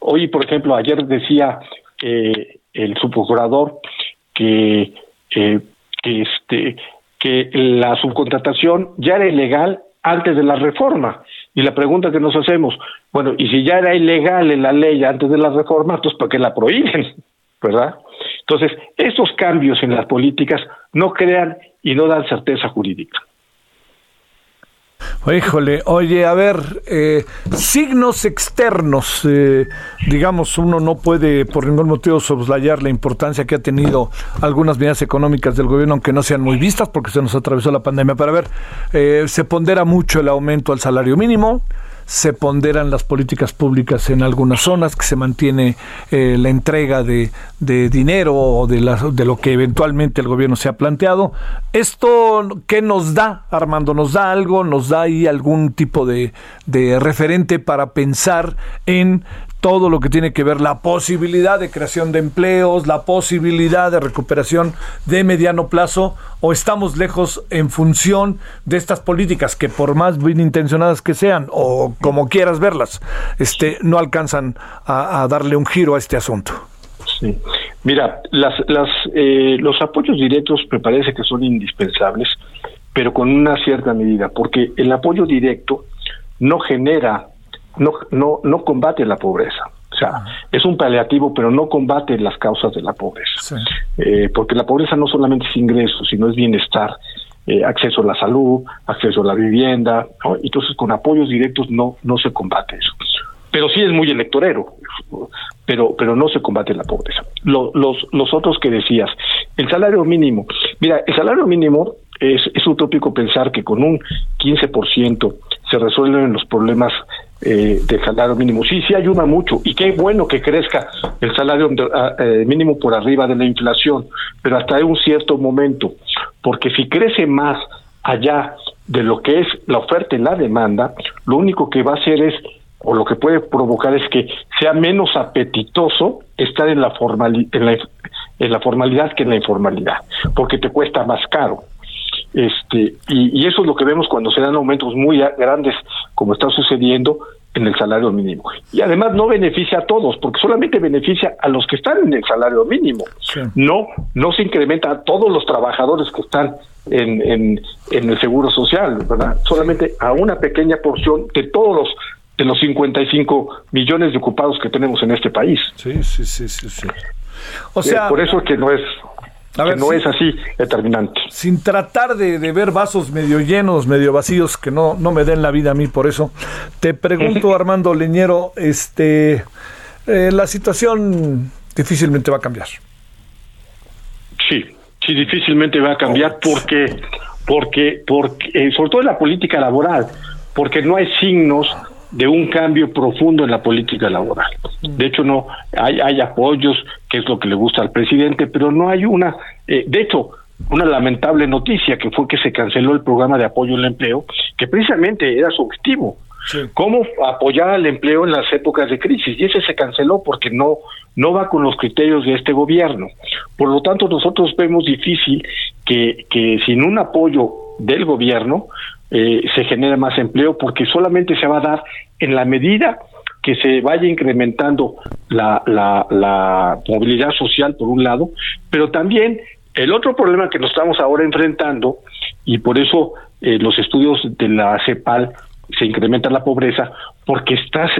Hoy, por ejemplo, ayer decía eh, el subprocurador que, eh, que, este, que la subcontratación ya era ilegal antes de la reforma. Y la pregunta que nos hacemos, bueno, y si ya era ilegal en la ley antes de la reforma, entonces ¿para qué la prohíben? ¿Verdad? Entonces, estos cambios en las políticas no crean y no dan certeza jurídica. Híjole, oye, a ver, eh, signos externos, eh, digamos, uno no puede por ningún motivo soslayar la importancia que ha tenido algunas medidas económicas del gobierno, aunque no sean muy vistas, porque se nos atravesó la pandemia. Para ver, eh, se pondera mucho el aumento al salario mínimo, se ponderan las políticas públicas en algunas zonas, que se mantiene eh, la entrega de, de dinero o de, la- de lo que eventualmente el gobierno se ha planteado. ¿Esto qué nos da, Armando? ¿Nos da algo? ¿Nos da ahí algún tipo de, de referente para pensar en todo lo que tiene que ver la posibilidad de creación de empleos, la posibilidad de recuperación de mediano plazo, o estamos lejos en función de estas políticas que por más bien intencionadas que sean, o como quieras verlas, este, no alcanzan a, darle un giro a este asunto. Sí. Mira, las, las, eh, los apoyos directos me parece que son indispensables, pero con una cierta medida, porque el apoyo directo no genera, no, no, no combate la pobreza. O sea, es un paliativo, pero no combate las causas de la pobreza. Eh, porque la pobreza no solamente es ingreso, sino es bienestar, eh, acceso a la salud, acceso a la vivienda. ¿no? Entonces, con apoyos directos no, no se combate eso. Pero sí es muy electorero, pero, pero no se combate la pobreza. Lo- los, los otros que decías, el salario mínimo. Mira, el salario mínimo es, es utópico pensar que con un 15% se resuelven los problemas eh, del salario mínimo. Sí, sí ayuda mucho y qué bueno que crezca el salario ah, eh, mínimo por arriba de la inflación, pero hasta un cierto momento, porque si crece más allá de lo que es la oferta y la demanda, lo único que va a hacer es, o lo que puede provocar es que sea menos apetitoso estar en la, formali- en la, en la formalidad que en la informalidad, porque te cuesta más caro. Este, y, y eso es lo que vemos cuando se dan aumentos muy grandes, como está sucediendo en el salario mínimo. Y además no beneficia a todos, porque solamente beneficia a los que están en el salario mínimo. No, no se incrementa a todos los trabajadores que están en, en, en el seguro social, ¿verdad? Solamente a una pequeña porción de todos los de los 55 millones de ocupados que tenemos en este país. Sí, sí, sí, sí, sí. O Eh, sea, por eso es que no es A que no es así determinante. sin tratar de, de ver vasos medio llenos, medio vacíos, que no, no me den la vida a mí por eso, te pregunto, Armando Leñero, este, eh, la situación difícilmente va a cambiar. Sí, sí, difícilmente va a cambiar porque, porque, porque, eh, sobre todo en la política laboral, porque no hay signos de un cambio profundo en la política laboral. De hecho, no hay, hay apoyos, que es lo que le gusta al presidente, pero no hay una, eh, de hecho, una lamentable noticia que fue que se canceló el programa de apoyo al empleo, que precisamente era su objetivo, cómo apoyar al empleo en las épocas de crisis y ese se canceló porque no no va con los criterios de este gobierno. Por lo tanto, nosotros vemos difícil que, que sin un apoyo del gobierno eh, se genere más empleo porque solamente se va a dar en la medida que se vaya incrementando la, la, movilidad social por un lado, pero también el otro problema que nos estamos ahora enfrentando, y por eso eh, los estudios de la CEPAL se incrementa la pobreza, porque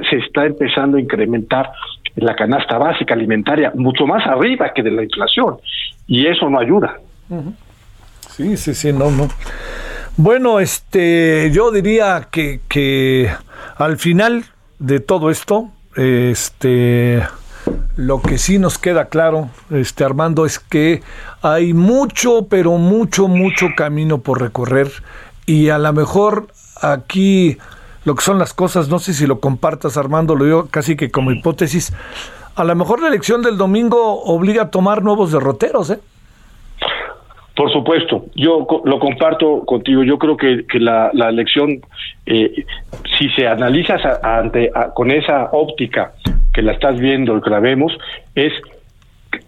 se está empezando a incrementar la canasta básica alimentaria mucho más arriba que de la inflación, y eso no ayuda. Sí, sí, sí, no, no. Bueno, este, yo diría que, que al final de todo esto, este, lo que sí nos queda claro, este, Armando, es que hay mucho, pero mucho, mucho camino por recorrer y a lo mejor aquí lo que son las cosas, no sé si lo compartas, Armando, lo digo casi que como hipótesis, a lo mejor la elección del domingo obliga a tomar nuevos derroteros, ¿eh? Por supuesto, yo lo comparto contigo. Yo creo que, que la, la elección, eh, si se analiza ante, a- con esa óptica que la estás viendo y que la vemos, es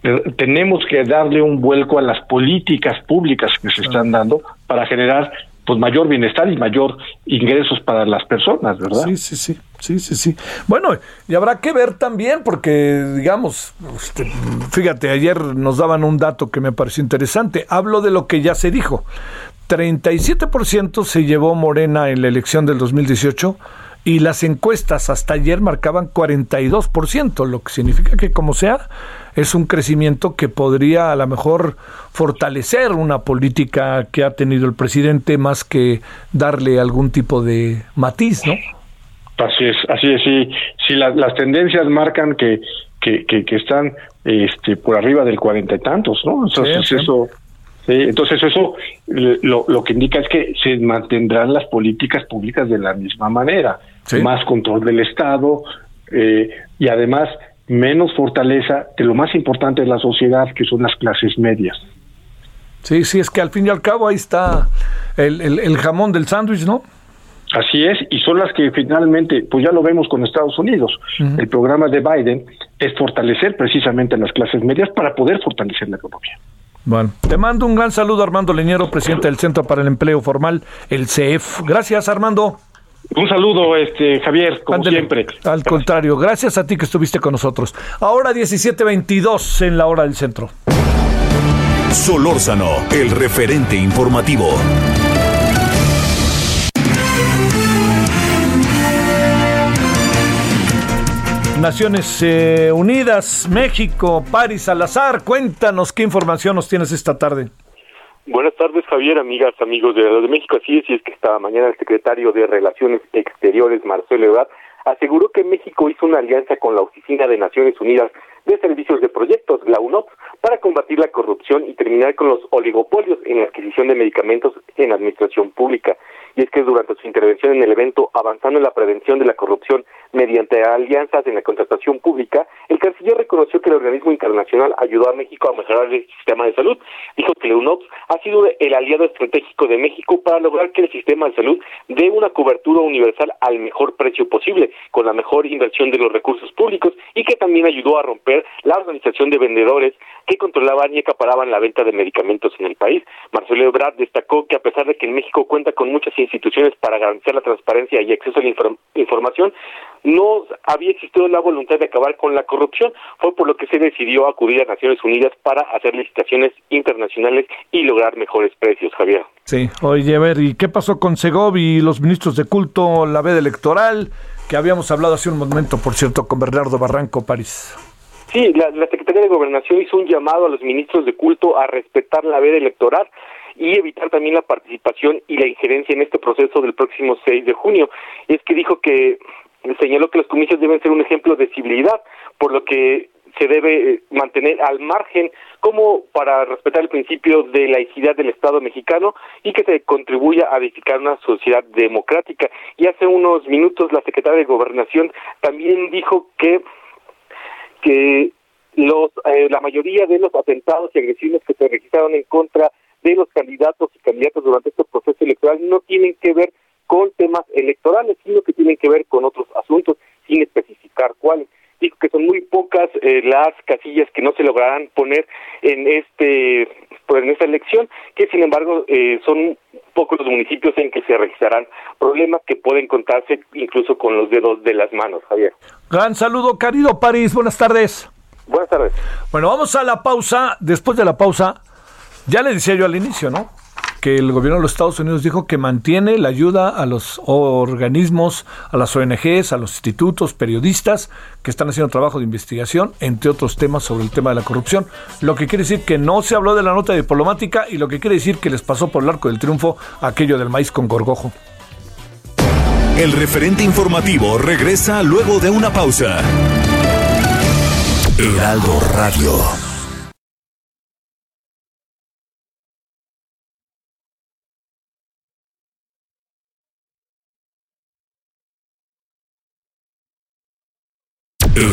eh, tenemos que darle un vuelco a las políticas públicas que se están dando para generar pues mayor bienestar y mayor ingresos para las personas, ¿verdad? Sí, sí, sí, sí, sí, sí. Bueno, y habrá que ver también, porque, digamos, este, fíjate, ayer nos daban un dato que me pareció interesante. Hablo de lo que ya se dijo. 37% se llevó Morena en la elección del 2018 y las encuestas hasta ayer marcaban 42%, lo que significa que como sea, es un crecimiento que podría a lo mejor fortalecer una política que ha tenido el presidente más que darle algún tipo de matiz, ¿no? Así es, así es, sí. Si las tendencias marcan que, que, que, que están este, por arriba del cuarenta y tantos, ¿no? Entonces, Sí, sí. eso, sí, entonces eso lo, lo que indica es que se mantendrán las políticas públicas de la misma manera, Sí. más control del Estado eh, y además menos fortaleza de lo más importante de la sociedad, que son las clases medias. Sí, sí, es que al fin y al cabo ahí está el, el- el jamón del sándwich, ¿no? Así es, y son las que finalmente, pues ya lo vemos con Estados Unidos. El programa de Biden es fortalecer precisamente las clases medias para poder fortalecer la economía. Bueno, te mando un gran saludo, Armando Leñero, presidente del Centro para el Empleo Formal, el CEF. Gracias, Armando. Un saludo, este Javier, como siempre. Al contrario, gracias a ti que estuviste con nosotros. Ahora 17.22 en la hora del centro. Solórzano, el referente informativo. Naciones eh, Unidas, México, Paris Salazar, cuéntanos qué información nos tienes esta tarde. Buenas tardes, Javier, amigas, amigos de de México. Así es, y es que esta mañana el secretario de Relaciones Exteriores, Marcelo Ebrard, aseguró que México hizo una alianza con la Oficina de Naciones Unidas de Servicios de Proyectos, la UNOPS, para combatir la corrupción y terminar con los oligopolios en la adquisición de medicamentos en la administración pública. Y es que durante su intervención en el evento Avanzando en la Prevención de la Corrupción mediante alianzas en la contratación pública, el canciller reconoció que el organismo internacional ayudó a México a mejorar el sistema de salud. Dijo que la UNOPS ha sido el aliado estratégico de México para lograr que el sistema de salud dé una cobertura universal al mejor precio posible, con la mejor inversión de los recursos públicos y que también ayudó a romper la organización de vendedores que controlaban y acaparaban la venta de medicamentos en el país. Marcelo Ebrard destacó que a pesar de que en México cuenta con muchas instituciones para garantizar la transparencia y acceso a la inform- información, no había existido la voluntad de acabar con la corrupción. Fue por lo que se decidió acudir a Naciones Unidas para hacer licitaciones internacionales y lograr mejores precios, Javier. Sí, oye, a ver, ¿y qué pasó con Segov y los ministros de culto, la veda electoral? Que habíamos hablado hace un momento, por cierto, con Bernardo Barranco París. Sí, la, la Secretaría de Gobernación hizo un llamado a los ministros de culto a respetar la veda electoral y evitar también la participación y la injerencia en este proceso del próximo 6 de junio. Es que dijo que señaló que los comicios deben ser un ejemplo de civilidad, por lo que se debe eh, mantener al margen como para respetar el principio de laicidad del Estado mexicano y que se contribuya a edificar una sociedad democrática. Y hace unos minutos la secretaria de Gobernación también dijo que que los eh, la mayoría de los atentados y agresiones que se registraron en contra de los candidatos y candidatas durante este proceso electoral no tienen que ver con temas electorales, sino que tienen que ver con otros asuntos, sin especificar cuáles. Dijo que son muy pocas eh, las casillas que no se lograrán poner en este pues, en esta elección, que sin embargo eh, son pocos los municipios en que se registrarán problemas que pueden contarse incluso con los dedos de las manos, Javier. Gran saludo, querido París, buenas tardes. Buenas tardes. Bueno, vamos a la pausa. Después de la pausa, ya le decía yo al inicio, ¿no? Que el gobierno de los Estados Unidos dijo que mantiene la ayuda a los organismos, a las ONGs, a los institutos, periodistas que están haciendo trabajo de investigación, entre otros temas sobre el tema de la corrupción. Lo que quiere decir que no se habló de la nota diplomática y lo que quiere decir que les pasó por el arco del triunfo aquello del maíz con gorgojo. El referente informativo regresa luego de una pausa. Heraldo Radio.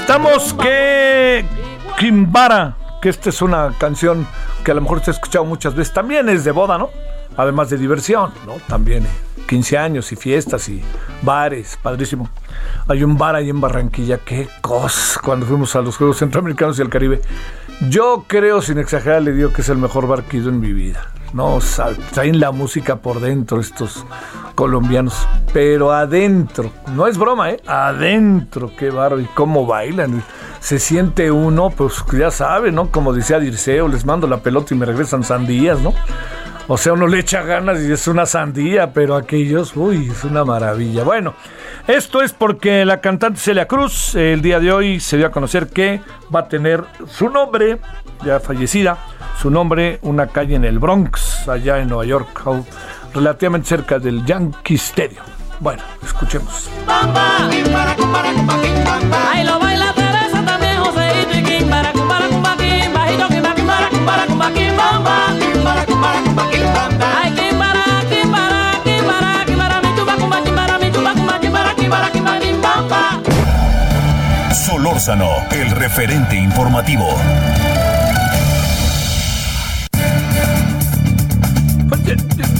Estamos que Kimbara, que esta es una canción que a lo mejor se ha escuchado muchas veces, también es de boda, ¿no? Además de diversión, ¿no? También eh, 15 años y fiestas y bares, padrísimo. Hay un bar ahí en Barranquilla, qué cosa, cuando fuimos a los Juegos Centroamericanos y el Caribe. Yo creo, sin exagerar, le digo que es el mejor bar en mi vida. No, sal- traen la música por dentro estos colombianos, pero adentro, no es broma, ¿eh? Adentro, qué barro, y cómo bailan. Se siente uno, pues ya sabe, ¿no? Como decía Dirceo, les mando la pelota y me regresan sandías, ¿no? O sea, uno le echa ganas y es una sandía, pero aquellos, uy, es una maravilla. Bueno, esto es porque la cantante Celia Cruz el día de hoy se dio a conocer que va a tener su nombre, ya fallecida, su nombre, una calle en el Bronx, allá en Nueva York, relativamente cerca del Yankee Stadium. Bueno, escuchemos. Ahí lo baila Teresa también, Joseito y Kimbara, kumbara, kumba, kimba, y yo kimba, kimbara,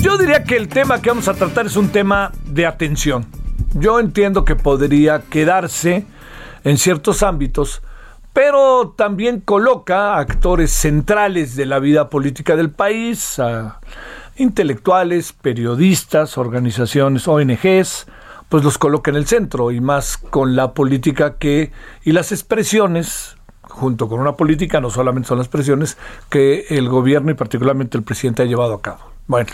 yo diría que el tema que vamos a tratar es un tema de atención. Yo entiendo que podría quedarse en ciertos ámbitos, pero también coloca a actores centrales de la vida política del país, a intelectuales, periodistas, organizaciones, ONGs, pues los coloca en el centro y más con la política que y las expresiones junto con una política, no solamente son las expresiones que el gobierno y particularmente el presidente ha llevado a cabo. Bueno,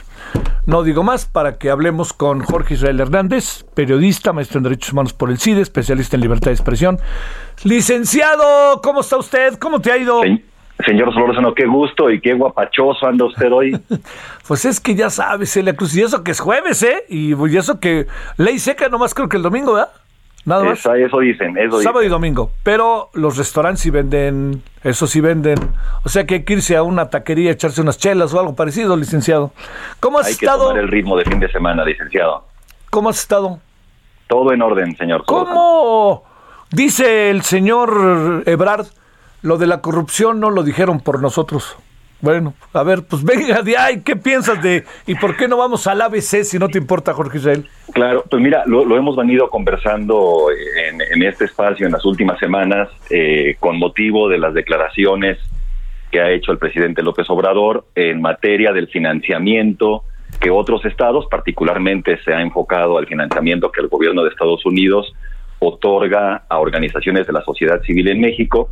no digo más para que hablemos con Jorge Israel Hernández, periodista, maestro en Derechos Humanos por el CIDE, especialista en libertad de expresión. Licenciado, ¿cómo está usted? ¿Cómo te ha ido? Se- Señor Solórzano, qué gusto y qué guapachoso anda usted hoy. Pues es que ya sabes, Celia Cruz, y eso que es jueves, ¿eh? Y, y eso que ley seca nomás creo que el domingo, ¿verdad? Nada más. Esa- eso dicen, eso Sábado y domingo. Pero los restaurantes sí venden, eso sí venden. O sea que hay que irse a una taquería, echarse unas chelas o algo parecido, licenciado. ¿Cómo has Hay que estado? tomar el ritmo de fin de semana, licenciado. ¿Cómo has estado? Todo en orden, señor. ¿Cómo dice el señor Ebrard? Lo de la corrupción no lo dijeron por nosotros. Bueno, a ver, pues venga de ahí, ¿qué piensas de y por qué no vamos al ABC si no te importa, Jorge Israel? Claro, pues mira, lo, lo hemos venido conversando en, en este espacio en las últimas semanas eh, con motivo de las declaraciones que ha hecho el presidente López Obrador en materia del financiamiento que otros estados, particularmente se ha enfocado al financiamiento que el gobierno de Estados Unidos otorga a organizaciones de la sociedad civil en México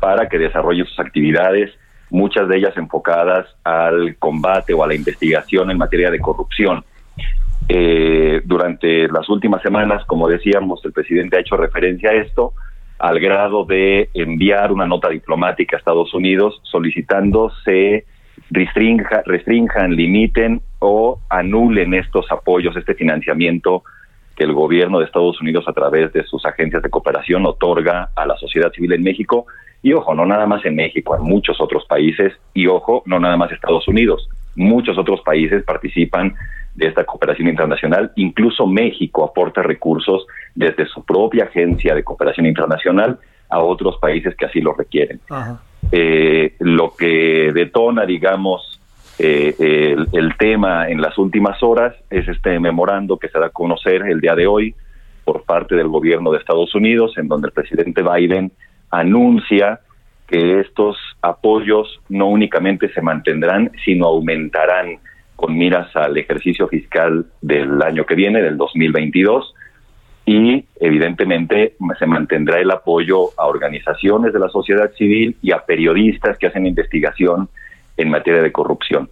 para que desarrollen sus actividades, muchas de ellas enfocadas al combate o a la investigación en materia de corrupción. Eh, durante las últimas semanas, como decíamos, el presidente ha hecho referencia a esto, al grado de enviar una nota diplomática a Estados Unidos solicitando se restrinja, restrinjan, limiten o anulen estos apoyos, este financiamiento que el gobierno de Estados Unidos a través de sus agencias de cooperación otorga a la sociedad civil en México y ojo, no nada más en México, en muchos otros países. Y ojo, no nada más Estados Unidos, muchos otros países participan de esta cooperación internacional, incluso México aporta recursos desde su propia agencia de cooperación internacional a otros países que así lo requieren. Eh, lo que detona, digamos, eh, el, el tema en las últimas horas es este memorando que se da a conocer el día de hoy por parte del gobierno de Estados Unidos, en donde el presidente Biden anuncia que estos apoyos no únicamente se mantendrán, sino aumentarán con miras al ejercicio fiscal del año que viene, del 2022, y evidentemente se mantendrá el apoyo a organizaciones de la sociedad civil y a periodistas que hacen investigación en materia de corrupción.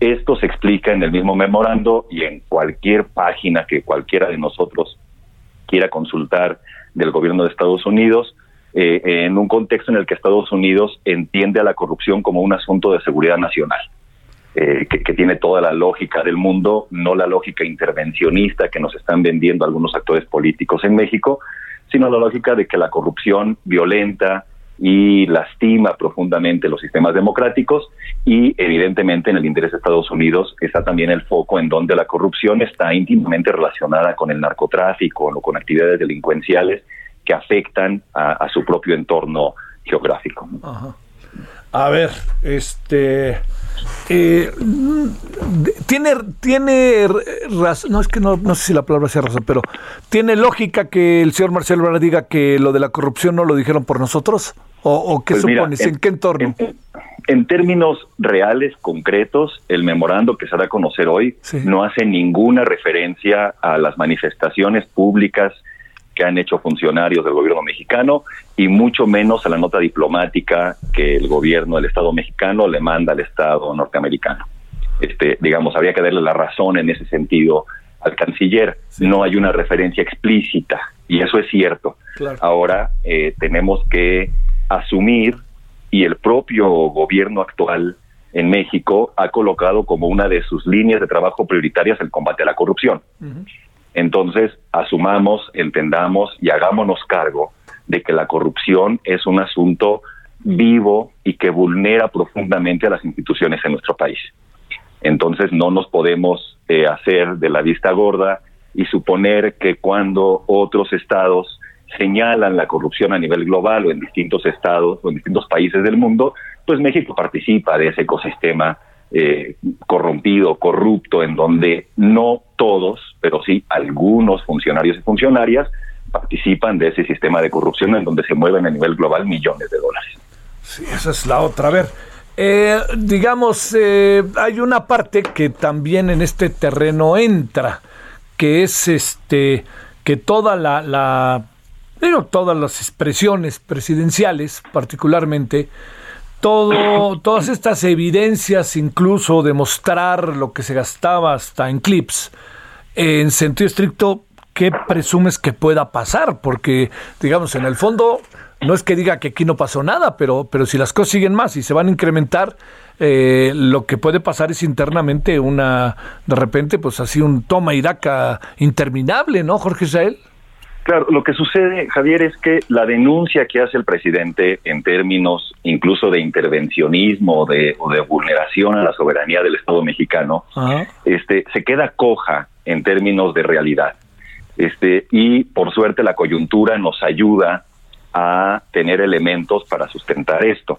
Esto se explica en el mismo memorando y en cualquier página que cualquiera de nosotros quiera consultar del gobierno de Estados Unidos, eh, en un contexto en el que Estados Unidos entiende a la corrupción como un asunto de seguridad nacional. Eh, que, que, tiene toda la lógica del mundo, no la lógica intervencionista que nos están vendiendo algunos actores políticos en México, sino la lógica de que la corrupción violenta y lastima profundamente los sistemas democráticos y evidentemente en el interés de Estados Unidos está también el foco en donde la corrupción está íntimamente relacionada con el narcotráfico o con actividades delincuenciales que afectan a, a su propio entorno geográfico. Ajá. A ver, este eh, tiene tiene razón, no es que no, no, sé si la palabra sea razón, pero tiene lógica que el señor Marcelo Ebrard diga que lo de la corrupción no lo dijeron por nosotros o, o qué pues supones, mira, en, ¿en, qué entorno? En, en, términos reales, concretos, el memorando que se da a conocer hoy sí. no hace ninguna referencia a las manifestaciones públicas que han hecho funcionarios del gobierno mexicano y mucho menos a la nota diplomática que el gobierno del Estado mexicano le manda al Estado norteamericano. Este, digamos, habría que darle la razón en ese sentido al canciller. Sí. No hay una referencia explícita y eso es cierto. Claro. Ahora eh, tenemos que asumir y el propio gobierno actual en México ha colocado como una de sus líneas de trabajo prioritarias el combate a la corrupción. Uh -huh. Entonces, asumamos, entendamos y hagámonos cargo de que la corrupción es un asunto vivo y que vulnera profundamente a las instituciones en nuestro país. Entonces, no nos podemos eh, hacer de la vista gorda y suponer que cuando otros estados señalan la corrupción a nivel global o en distintos estados o en distintos países del mundo, pues México participa de ese ecosistema eh, corrompido, corrupto, en donde no todos, pero sí algunos funcionarios y funcionarias participan de ese sistema de corrupción en donde se mueven a nivel global millones de dólares. Sí, esa es la otra. A ver, eh, digamos, eh, hay una parte que también en este terreno entra, que es este, que toda la, la todas las expresiones presidenciales, particularmente, todo, todas estas evidencias, incluso de mostrar lo que se gastaba hasta en clips, en sentido estricto, ¿qué presumes que pueda pasar? Porque, digamos, en el fondo, no es que diga que aquí no pasó nada, pero, pero si las cosas siguen más y se van a incrementar, eh, lo que puede pasar es internamente una, de repente, pues así un toma y daca interminable, ¿no, Jorge Israel? Claro, lo que sucede, Javier, es que la denuncia que hace el presidente en términos incluso de intervencionismo de, o de vulneración a la soberanía del Estado mexicano, este, se queda coja en términos de realidad. Este, y por suerte la coyuntura nos ayuda a tener elementos para sustentar esto.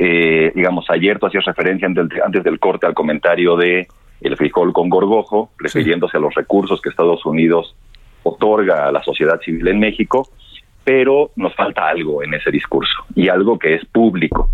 Eh, digamos, ayer tú hacías referencia antes, antes del corte al comentario de el frijol con gorgojo, refiriéndose a los recursos que Estados Unidos otorga a la sociedad civil en México, pero nos falta algo en ese discurso y algo que es público.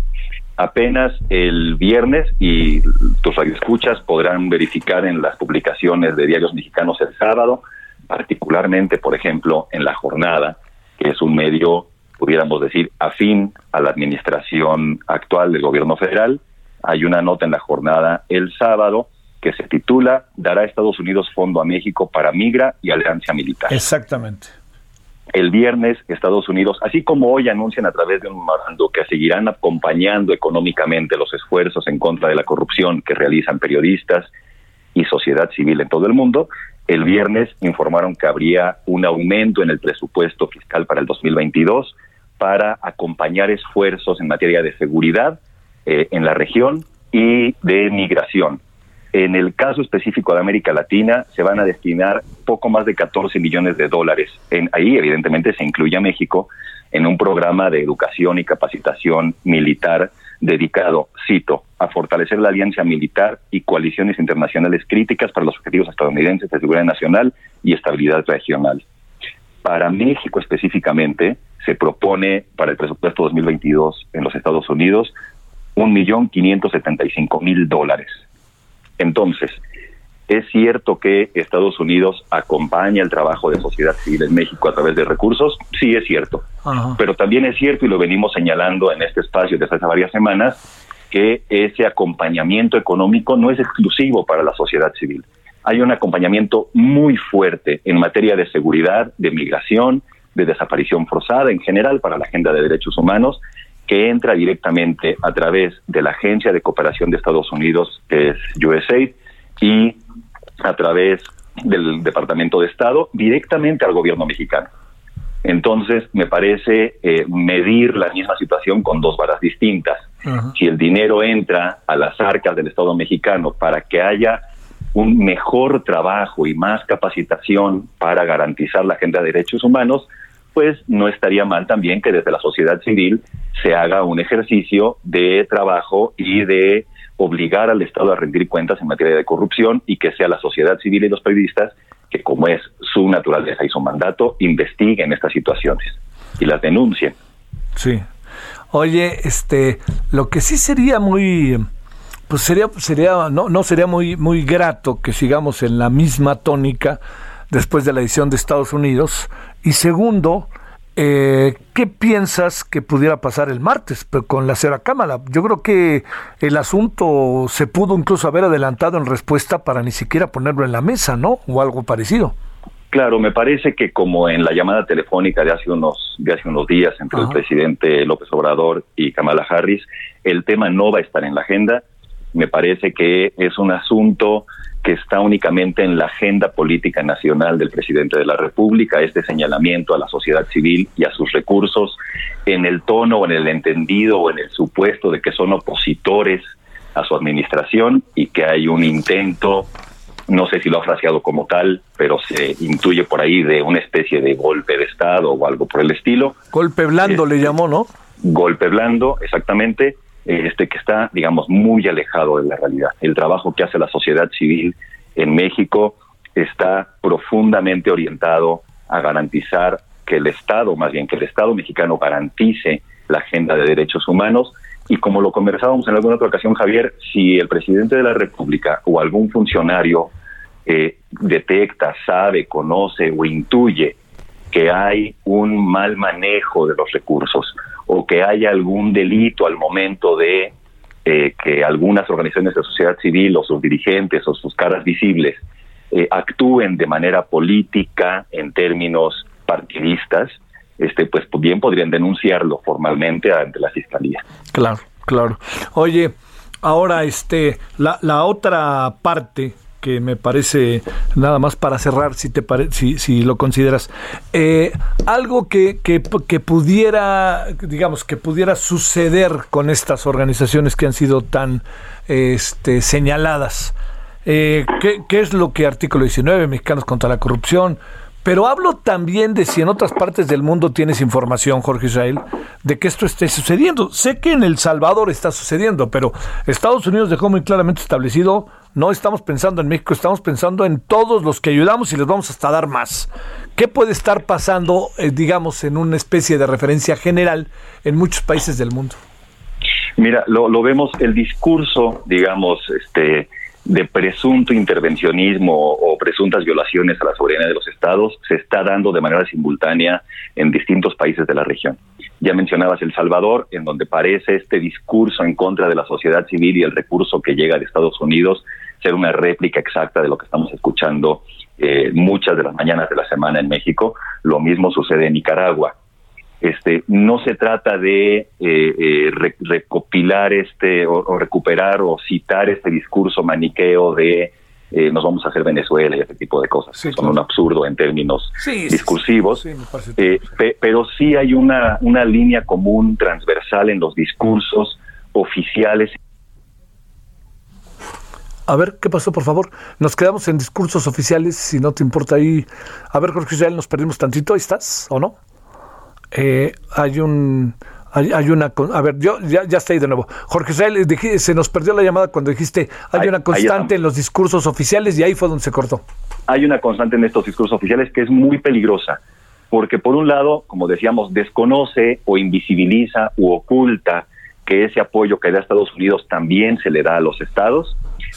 Apenas el viernes, y tus radioescuchas podrán verificar en las publicaciones de diarios mexicanos el sábado, particularmente, por ejemplo, en La Jornada, que es un medio, pudiéramos decir, afín a la administración actual del gobierno federal, hay una nota en La Jornada el sábado que se titula Dará Estados Unidos fondo a México para migra y alianza militar. Exactamente. El viernes Estados Unidos, así como hoy anuncian a través de un memorando que seguirán acompañando económicamente los esfuerzos en contra de la corrupción que realizan periodistas y sociedad civil en todo el mundo, el viernes informaron que habría un aumento en el presupuesto fiscal para el 2022 para acompañar esfuerzos en materia de seguridad eh, en la región y de migración. En el caso específico de América Latina, se van a destinar poco más de 14 millones de dólares. En, ahí, evidentemente, se incluye a México en un programa de educación y capacitación militar dedicado, cito, a fortalecer la alianza militar y coaliciones internacionales críticas para los objetivos estadounidenses de seguridad nacional y estabilidad regional. Para México específicamente, se propone para el presupuesto 2022 en los Estados Unidos un millón quinientos setenta y cinco mil dólares. Entonces, ¿es cierto que Estados Unidos acompaña el trabajo de sociedad civil en México a través de recursos? Sí, es cierto. Pero también es cierto, y lo venimos señalando en este espacio desde hace varias semanas, que ese acompañamiento económico no es exclusivo para la sociedad civil. Hay un acompañamiento muy fuerte en materia de seguridad, de migración, de desaparición forzada, en general para la agenda de derechos humanos, que entra directamente a través de la Agencia de Cooperación de Estados Unidos, que es USAID, y a través del Departamento de Estado, directamente al gobierno mexicano. Entonces, me parece eh, medir la misma situación con dos varas distintas. Si el dinero entra a las arcas del Estado mexicano para que haya un mejor trabajo y más capacitación para garantizar la agenda de derechos humanos, pues no estaría mal también que desde la sociedad civil se haga un ejercicio de trabajo y de obligar al Estado a rendir cuentas en materia de corrupción y que sea la sociedad civil y los periodistas que, como es su naturaleza y su mandato, investiguen estas situaciones y las denuncien. Sí. Oye, este, lo que sí sería muy, pues sería, sería, no, no sería muy, muy grato que sigamos en la misma tónica después de la edición de Estados Unidos. Y segundo, eh, ¿qué piensas que pudiera pasar el martes con la Cera Cámara? Yo creo que el asunto se pudo incluso haber adelantado en respuesta para ni siquiera ponerlo en la mesa, ¿no? O algo parecido. Claro, me parece que como en la llamada telefónica de hace unos de hace unos días entre el presidente López Obrador y Kamala Harris, el tema no va a estar en la agenda. Me parece que es un asunto que está únicamente en la agenda política nacional del presidente de la República, este señalamiento a la sociedad civil y a sus recursos, en el tono o en el entendido o en el supuesto de que son opositores a su administración y que hay un intento, no sé si lo ha fraseado como tal, pero se intuye por ahí de una especie de golpe de Estado o algo por el estilo. Golpe blando le llamó, ¿no? Golpe blando, exactamente, este que está, digamos, muy alejado de la realidad. El trabajo que hace la sociedad civil en México está profundamente orientado a garantizar que el Estado, más bien que el Estado mexicano garantice la agenda de derechos humanos y como lo conversábamos en alguna otra ocasión, Javier, si el presidente de la República o algún funcionario eh, detecta, sabe, conoce o intuye que hay un mal manejo de los recursos o que hay algún delito al momento de eh, que algunas organizaciones de sociedad civil o sus dirigentes o sus caras visibles eh, actúen de manera política en términos partidistas, este, pues bien podrían denunciarlo formalmente ante la fiscalía. Claro, claro. Oye, ahora este, la otra parte que me parece nada más para cerrar, si te pare, si, si lo consideras, eh, algo que, que, que pudiera, digamos, que pudiera suceder con estas organizaciones que han sido tan este, señaladas. Eh, ¿qué, ¿Qué es lo que artículo 19, Mexicanos contra la Corrupción, pero hablo también de si en otras partes del mundo tienes información, Jorge Israel, de que esto esté sucediendo. Sé que en El Salvador está sucediendo, pero Estados Unidos dejó muy claramente establecido, no estamos pensando en México, estamos pensando en todos los que ayudamos y les vamos hasta dar más. ¿Qué puede estar pasando, eh, digamos, en una especie de referencia general en muchos países del mundo? Mira, lo, lo vemos, el discurso, digamos, este de presunto intervencionismo o presuntas violaciones a la soberanía de los estados se está dando de manera simultánea en distintos países de la región. Ya mencionabas El Salvador, en donde parece este discurso en contra de la sociedad civil y el recurso que llega de Estados Unidos ser una réplica exacta de lo que estamos escuchando eh, muchas de las mañanas de la semana en México. Lo mismo sucede en Nicaragua. Este, no se trata de eh, eh, re- recopilar este o, o recuperar o citar este discurso maniqueo de eh, nos vamos a hacer Venezuela y ese tipo de cosas. Son un absurdo en términos Sí, sí, discursivos. sí, Eh, pe- pero sí hay una, una línea común transversal en los discursos oficiales A ver, ¿qué pasó, por favor? Nos quedamos en discursos oficiales, si no te importa ahí. A ver, Jorge Israel, nos perdimos tantito, ¿ahí estás o no? Eh, hay un... Hay, hay una... A ver, yo ya, ya ahí de nuevo. Jorge Israel, eh, dije- se nos perdió la llamada cuando dijiste hay una constante en los discursos oficiales y ahí fue donde se cortó. hay una constante en estos discursos oficiales que es muy peligrosa, porque por un lado, como decíamos, desconoce o invisibiliza u oculta que ese apoyo que da Estados Unidos también se le da a los estados,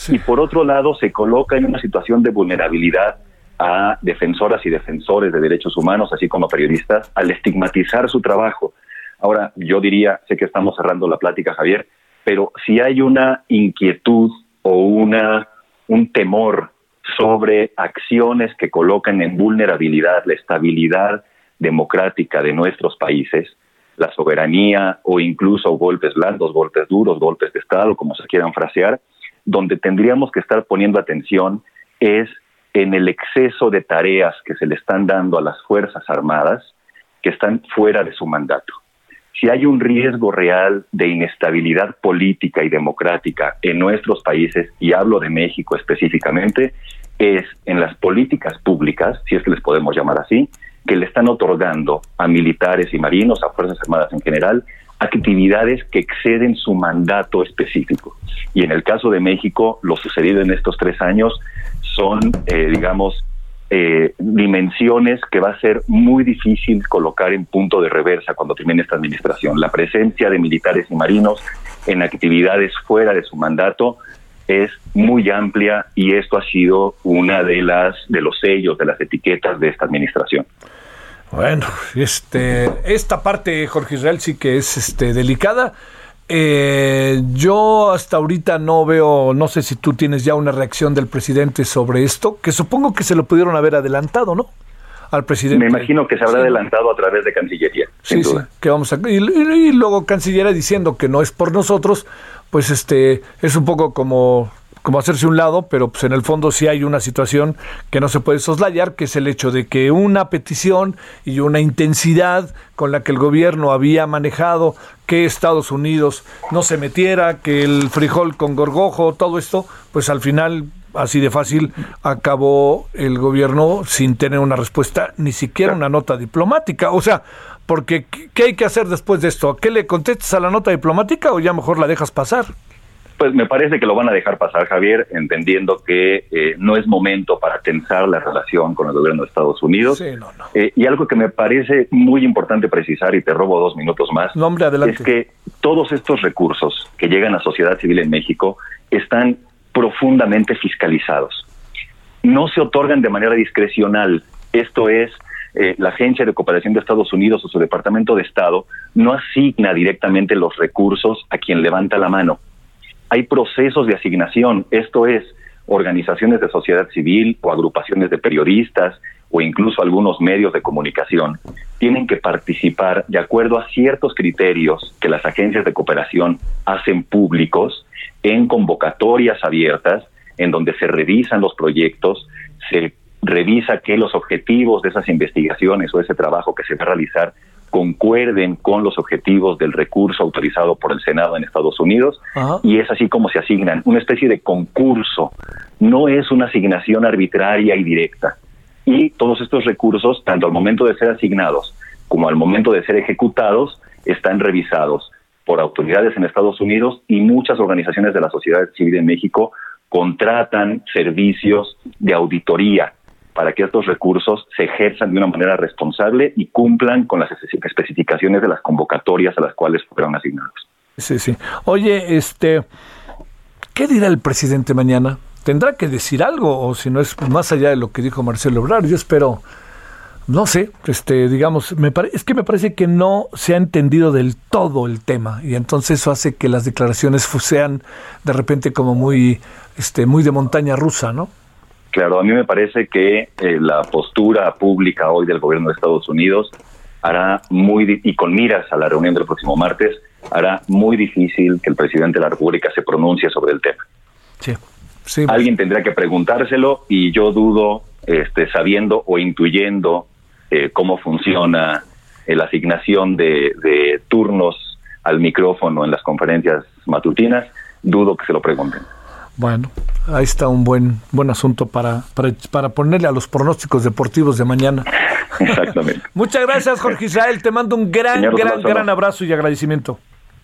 y por otro lado se coloca en una situación de vulnerabilidad a defensoras y defensores de derechos humanos, así como periodistas, al estigmatizar su trabajo. Ahora, yo diría, sé que estamos cerrando la plática, Javier, pero si hay una inquietud o una un temor sobre acciones que colocan en vulnerabilidad la estabilidad democrática de nuestros países, la soberanía o incluso golpes blandos, golpes duros, golpes de Estado, como se quieran frasear, donde tendríamos que estar poniendo atención es en el exceso de tareas que se le están dando a las Fuerzas Armadas que están fuera de su mandato. Si hay un riesgo real de inestabilidad política y democrática en nuestros países, y hablo de México específicamente, es en las políticas públicas, si es que les podemos llamar así, que le están otorgando a militares y marinos, a Fuerzas Armadas en general, actividades que exceden su mandato específico. Y en el caso de México, lo sucedido en estos tres años son, eh, digamos, eh, dimensiones que va a ser muy difícil colocar en punto de reversa cuando termine esta administración. La presencia de militares y marinos en actividades fuera de su mandato es muy amplia y esto ha sido una de las de los sellos de las etiquetas de esta administración. Bueno, este, esta parte, Jorge Israel, sí que es este, delicada. Eh, yo hasta ahorita no veo, no sé si tú tienes ya una reacción del presidente sobre esto, que supongo que se lo pudieron haber adelantado, ¿no? Al presidente. Me imagino que se habrá Sí. adelantado a través de Cancillería, sin Sí, sí, que vamos a y, y- y luego Cancillería diciendo que no es por nosotros, pues este es un poco como como hacerse un lado, pero pues en el fondo sí hay una situación que no se puede soslayar, que es el hecho de que una petición y una intensidad con la que el gobierno había manejado que Estados Unidos no se metiera, que el frijol con gorgojo, todo esto, pues al final así de fácil acabó el gobierno sin tener una respuesta, ni siquiera una nota diplomática. O sea, porque ¿qué- ¿qué hay que hacer después de esto? ¿Qué le contestas a la nota diplomática o ya mejor la dejas pasar? Pues me parece que lo van a dejar pasar, Javier, entendiendo que eh, no es momento para tensar la relación con el gobierno de Estados Unidos. Sí, no, no. Eh, y algo que me parece muy importante precisar, y te robo dos minutos más, No, hombre, adelante. es que todos estos recursos que llegan a sociedad civil en México están profundamente fiscalizados. No se otorgan de manera discrecional. Esto es, eh, la Agencia de Cooperación de Estados Unidos o su Departamento de Estado no asigna directamente los recursos a quien levanta la mano. Hay procesos de asignación, esto es, organizaciones de sociedad civil o agrupaciones de periodistas o incluso algunos medios de comunicación. Tienen que participar de acuerdo a ciertos criterios que las agencias de cooperación hacen públicos en convocatorias abiertas en donde se revisan los proyectos, se revisa que los objetivos de esas investigaciones o ese trabajo que se va a realizar concuerden con los objetivos del recurso autorizado por el Senado en Estados Unidos Ajá. y es así como se asignan, una especie de concurso, no es una asignación arbitraria y directa. Y todos estos recursos, tanto al momento de ser asignados como al momento de ser ejecutados, están revisados por autoridades en Estados Unidos y muchas organizaciones de la sociedad civil en México contratan servicios de auditoría para que estos recursos se ejerzan de una manera responsable y cumplan con las espe- especificaciones de las convocatorias a las cuales fueron asignados. Sí, sí. Oye, este, ¿qué dirá el presidente mañana? ¿Tendrá que decir algo o si no es más allá de lo que dijo Marcelo Ebrard? Yo espero, no sé, este, digamos, me es que me parece que no se ha entendido del todo el tema y entonces eso hace que las declaraciones sean de repente como muy, este, muy de montaña rusa, ¿no? Claro, a mí me parece que eh, la postura pública hoy del gobierno de Estados Unidos hará muy, y con miras a la reunión del próximo martes, hará muy difícil que el presidente de la República se pronuncie sobre el tema. Sí. Sí, Alguien tendrá que preguntárselo y yo dudo, este, sabiendo o intuyendo eh, cómo funciona eh, la asignación de, de turnos al micrófono en las conferencias matutinas, dudo que se lo pregunten. Bueno, ahí está un buen buen asunto para, para, para ponerle a los pronósticos deportivos de mañana. Exactamente. Muchas gracias, Jorge Israel. Te mando un gran, Señor gran, gran abrazo y agradecimiento.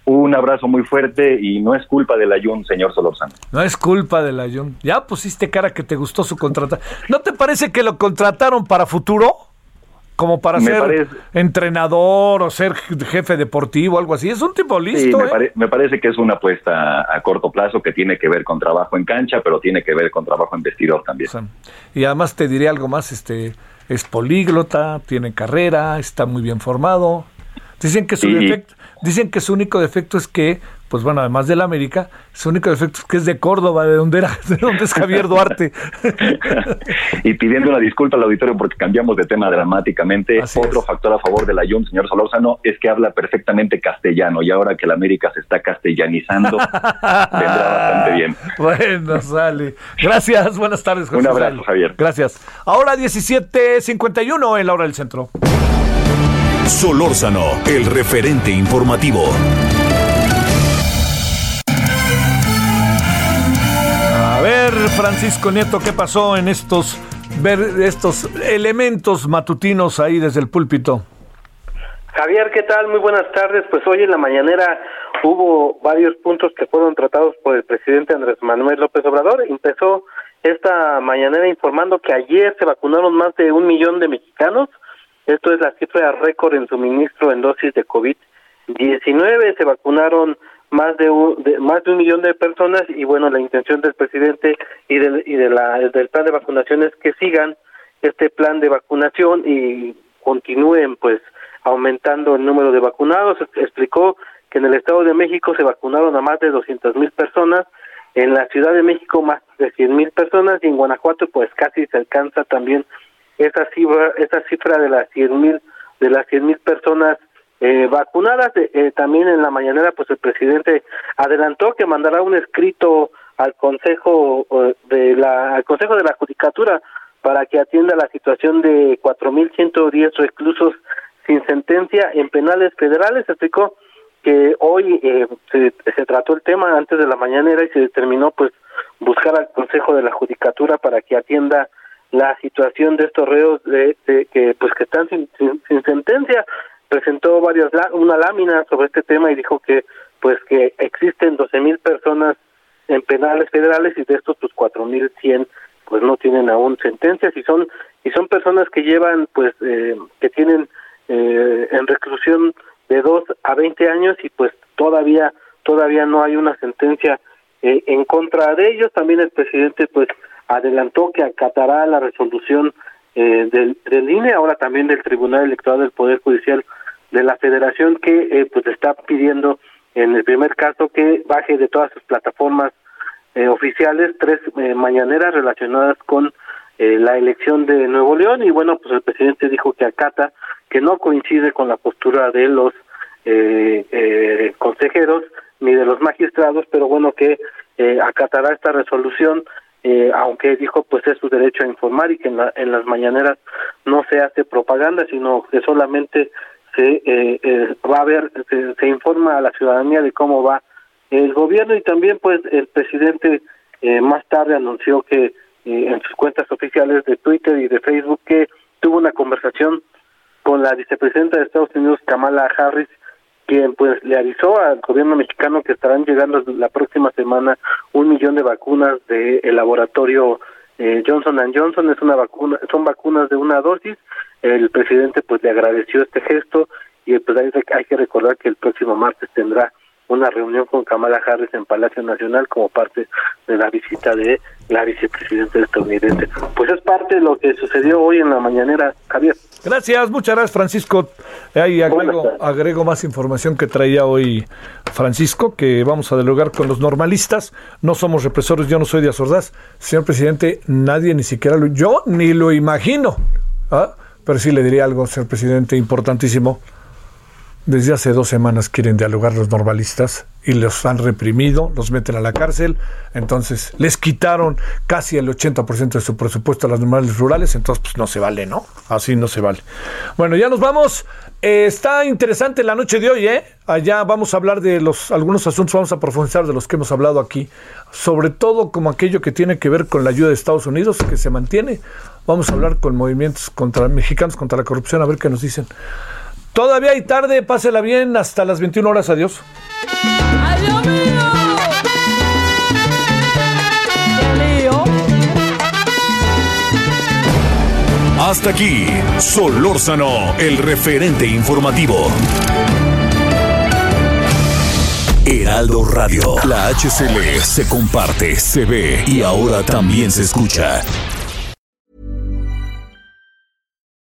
Un abrazo muy fuerte y no es culpa del Ayun, señor Solórzano. No es culpa del Ayun. Ya pusiste cara que te gustó su contrata. ¿No te parece que lo contrataron para futuro? Como para Me ser parece- entrenador o ser jefe deportivo, algo así. Es un tipo Sí, listo, me, ¿eh? me parece que es una apuesta a corto plazo que tiene que ver con trabajo en cancha, pero tiene que ver con trabajo en vestidor también. O sea, y además te diré algo más, este es políglota, tiene carrera, está muy bien formado. Dicen que su defecto, dicen que su único defecto es que, pues bueno, además del América, su único defecto es que es de Córdoba, de donde era, de donde es Javier Duarte. y pidiendo una disculpa al auditorio porque cambiamos de tema dramáticamente. Así Otro es. factor a favor del Ayun, señor Solórzano, es que habla perfectamente castellano y ahora que el América se está castellanizando, vendrá bastante bien. Bueno, sale. Gracias, buenas tardes, José Un abrazo. Javier. Gracias. Ahora 17.51 en la hora del centro. Solórzano, el referente informativo. Francisco Nieto, ¿qué pasó en estos, ver estos elementos matutinos ahí desde el púlpito? Javier, ¿qué tal? Muy buenas tardes. Pues hoy en la mañanera hubo varios puntos que fueron tratados por el presidente Andrés Manuel López Obrador. Empezó esta mañanera informando que ayer se vacunaron más de un millón de mexicanos. Esto es la cifra récord en suministro en dosis de COVID-19. Se vacunaron más de un, de- más de un millón de personas y bueno, la intención del presidente y del, y de la, del plan de vacunación es que sigan este plan de vacunación y continúen pues aumentando el número de vacunados. Explicó que en el Estado de México se vacunaron a más de 200 mil personas, en la Ciudad de México más de 100 mil personas y en Guanajuato pues casi se alcanza también esa cifra, esa cifra de las 100 mil de las 100 mil personas eh, vacunadas. Eh, eh, también en la mañanera pues el presidente adelantó que mandará un escrito al Consejo de la al Consejo de la Judicatura para que atienda la situación de 4.110 reclusos sin sentencia en penales federales. Explicó que hoy eh, se, se trató el tema antes de la mañanera y se determinó pues buscar al Consejo de la Judicatura para que atienda la situación de estos reos de, de que pues que están sin, sin, sin sentencia presentó varias una lámina sobre este tema y dijo que pues que existen 12 mil personas en penales federales y de estos pues 4.100 pues no tienen aún sentencias y son y son personas que llevan pues eh, que tienen eh, en reclusión de 2 a 20 años y pues todavía todavía no hay una sentencia eh, en contra de ellos. También el presidente pues adelantó que acatará la resolución eh, del, del INE ahora también del Tribunal Electoral del Poder Judicial de la Federación que eh, pues está pidiendo en el primer caso que baje de todas sus plataformas eh, oficiales tres eh, mañaneras relacionadas con eh, la elección de Nuevo León. Y bueno pues el presidente dijo que acata que no coincide con la postura de los eh, eh, consejeros ni de los magistrados pero bueno que acatará esta resolución eh, aunque dijo pues es su derecho a informar y que en, la- en las mañaneras no se hace propaganda sino que solamente se eh, eh, va a ver se, se informa a la ciudadanía de cómo va el gobierno y también pues el presidente eh, más tarde anunció que eh, en sus cuentas oficiales de Twitter y de Facebook que tuvo una conversación con la vicepresidenta de Estados Unidos Kamala Harris quien pues le avisó al gobierno mexicano que estarán llegando la próxima semana un millón de vacunas del laboratorio eh, Johnson Johnson. Es una vacuna son vacunas de una dosis el presidente pues le agradeció este gesto y pues hay, hay que recordar que el próximo martes tendrá una reunión con Kamala Harris en Palacio Nacional como parte de la visita de la vicepresidenta estadounidense. Pues es parte de lo que sucedió hoy en la mañanera, Javier. Gracias, muchas gracias, Francisco. Ahí agrego, agrego más información que traía hoy Francisco, que vamos a dialogar con los normalistas. No somos represores, yo no soy de Azordaz. Señor presidente, nadie ni siquiera lo, yo ni lo imagino. ¿ah? Pero sí le diría algo, señor presidente, importantísimo. Desde hace dos semanas quieren dialogar los normalistas y los han reprimido, los meten a la cárcel. Entonces, les quitaron casi el 80% de su presupuesto a las normales rurales. Entonces, pues no se vale, ¿no? Así no se vale. Bueno, ya nos vamos. Eh, está interesante la noche de hoy, ¿eh? Allá vamos a hablar de los algunos asuntos, vamos a profundizar de los que hemos hablado aquí. Sobre todo como aquello que tiene que ver con la ayuda de Estados Unidos, que se mantiene. Vamos a hablar con movimientos contra mexicanos contra la corrupción, a ver qué nos dicen. Todavía hay tarde, pásela bien, hasta las 21 horas, adiós. ¡Ay, Dios mío! ¡Qué lío! Hasta aquí, Solórzano, el referente informativo. Heraldo Radio, la HCL se comparte, se ve y ahora también se escucha.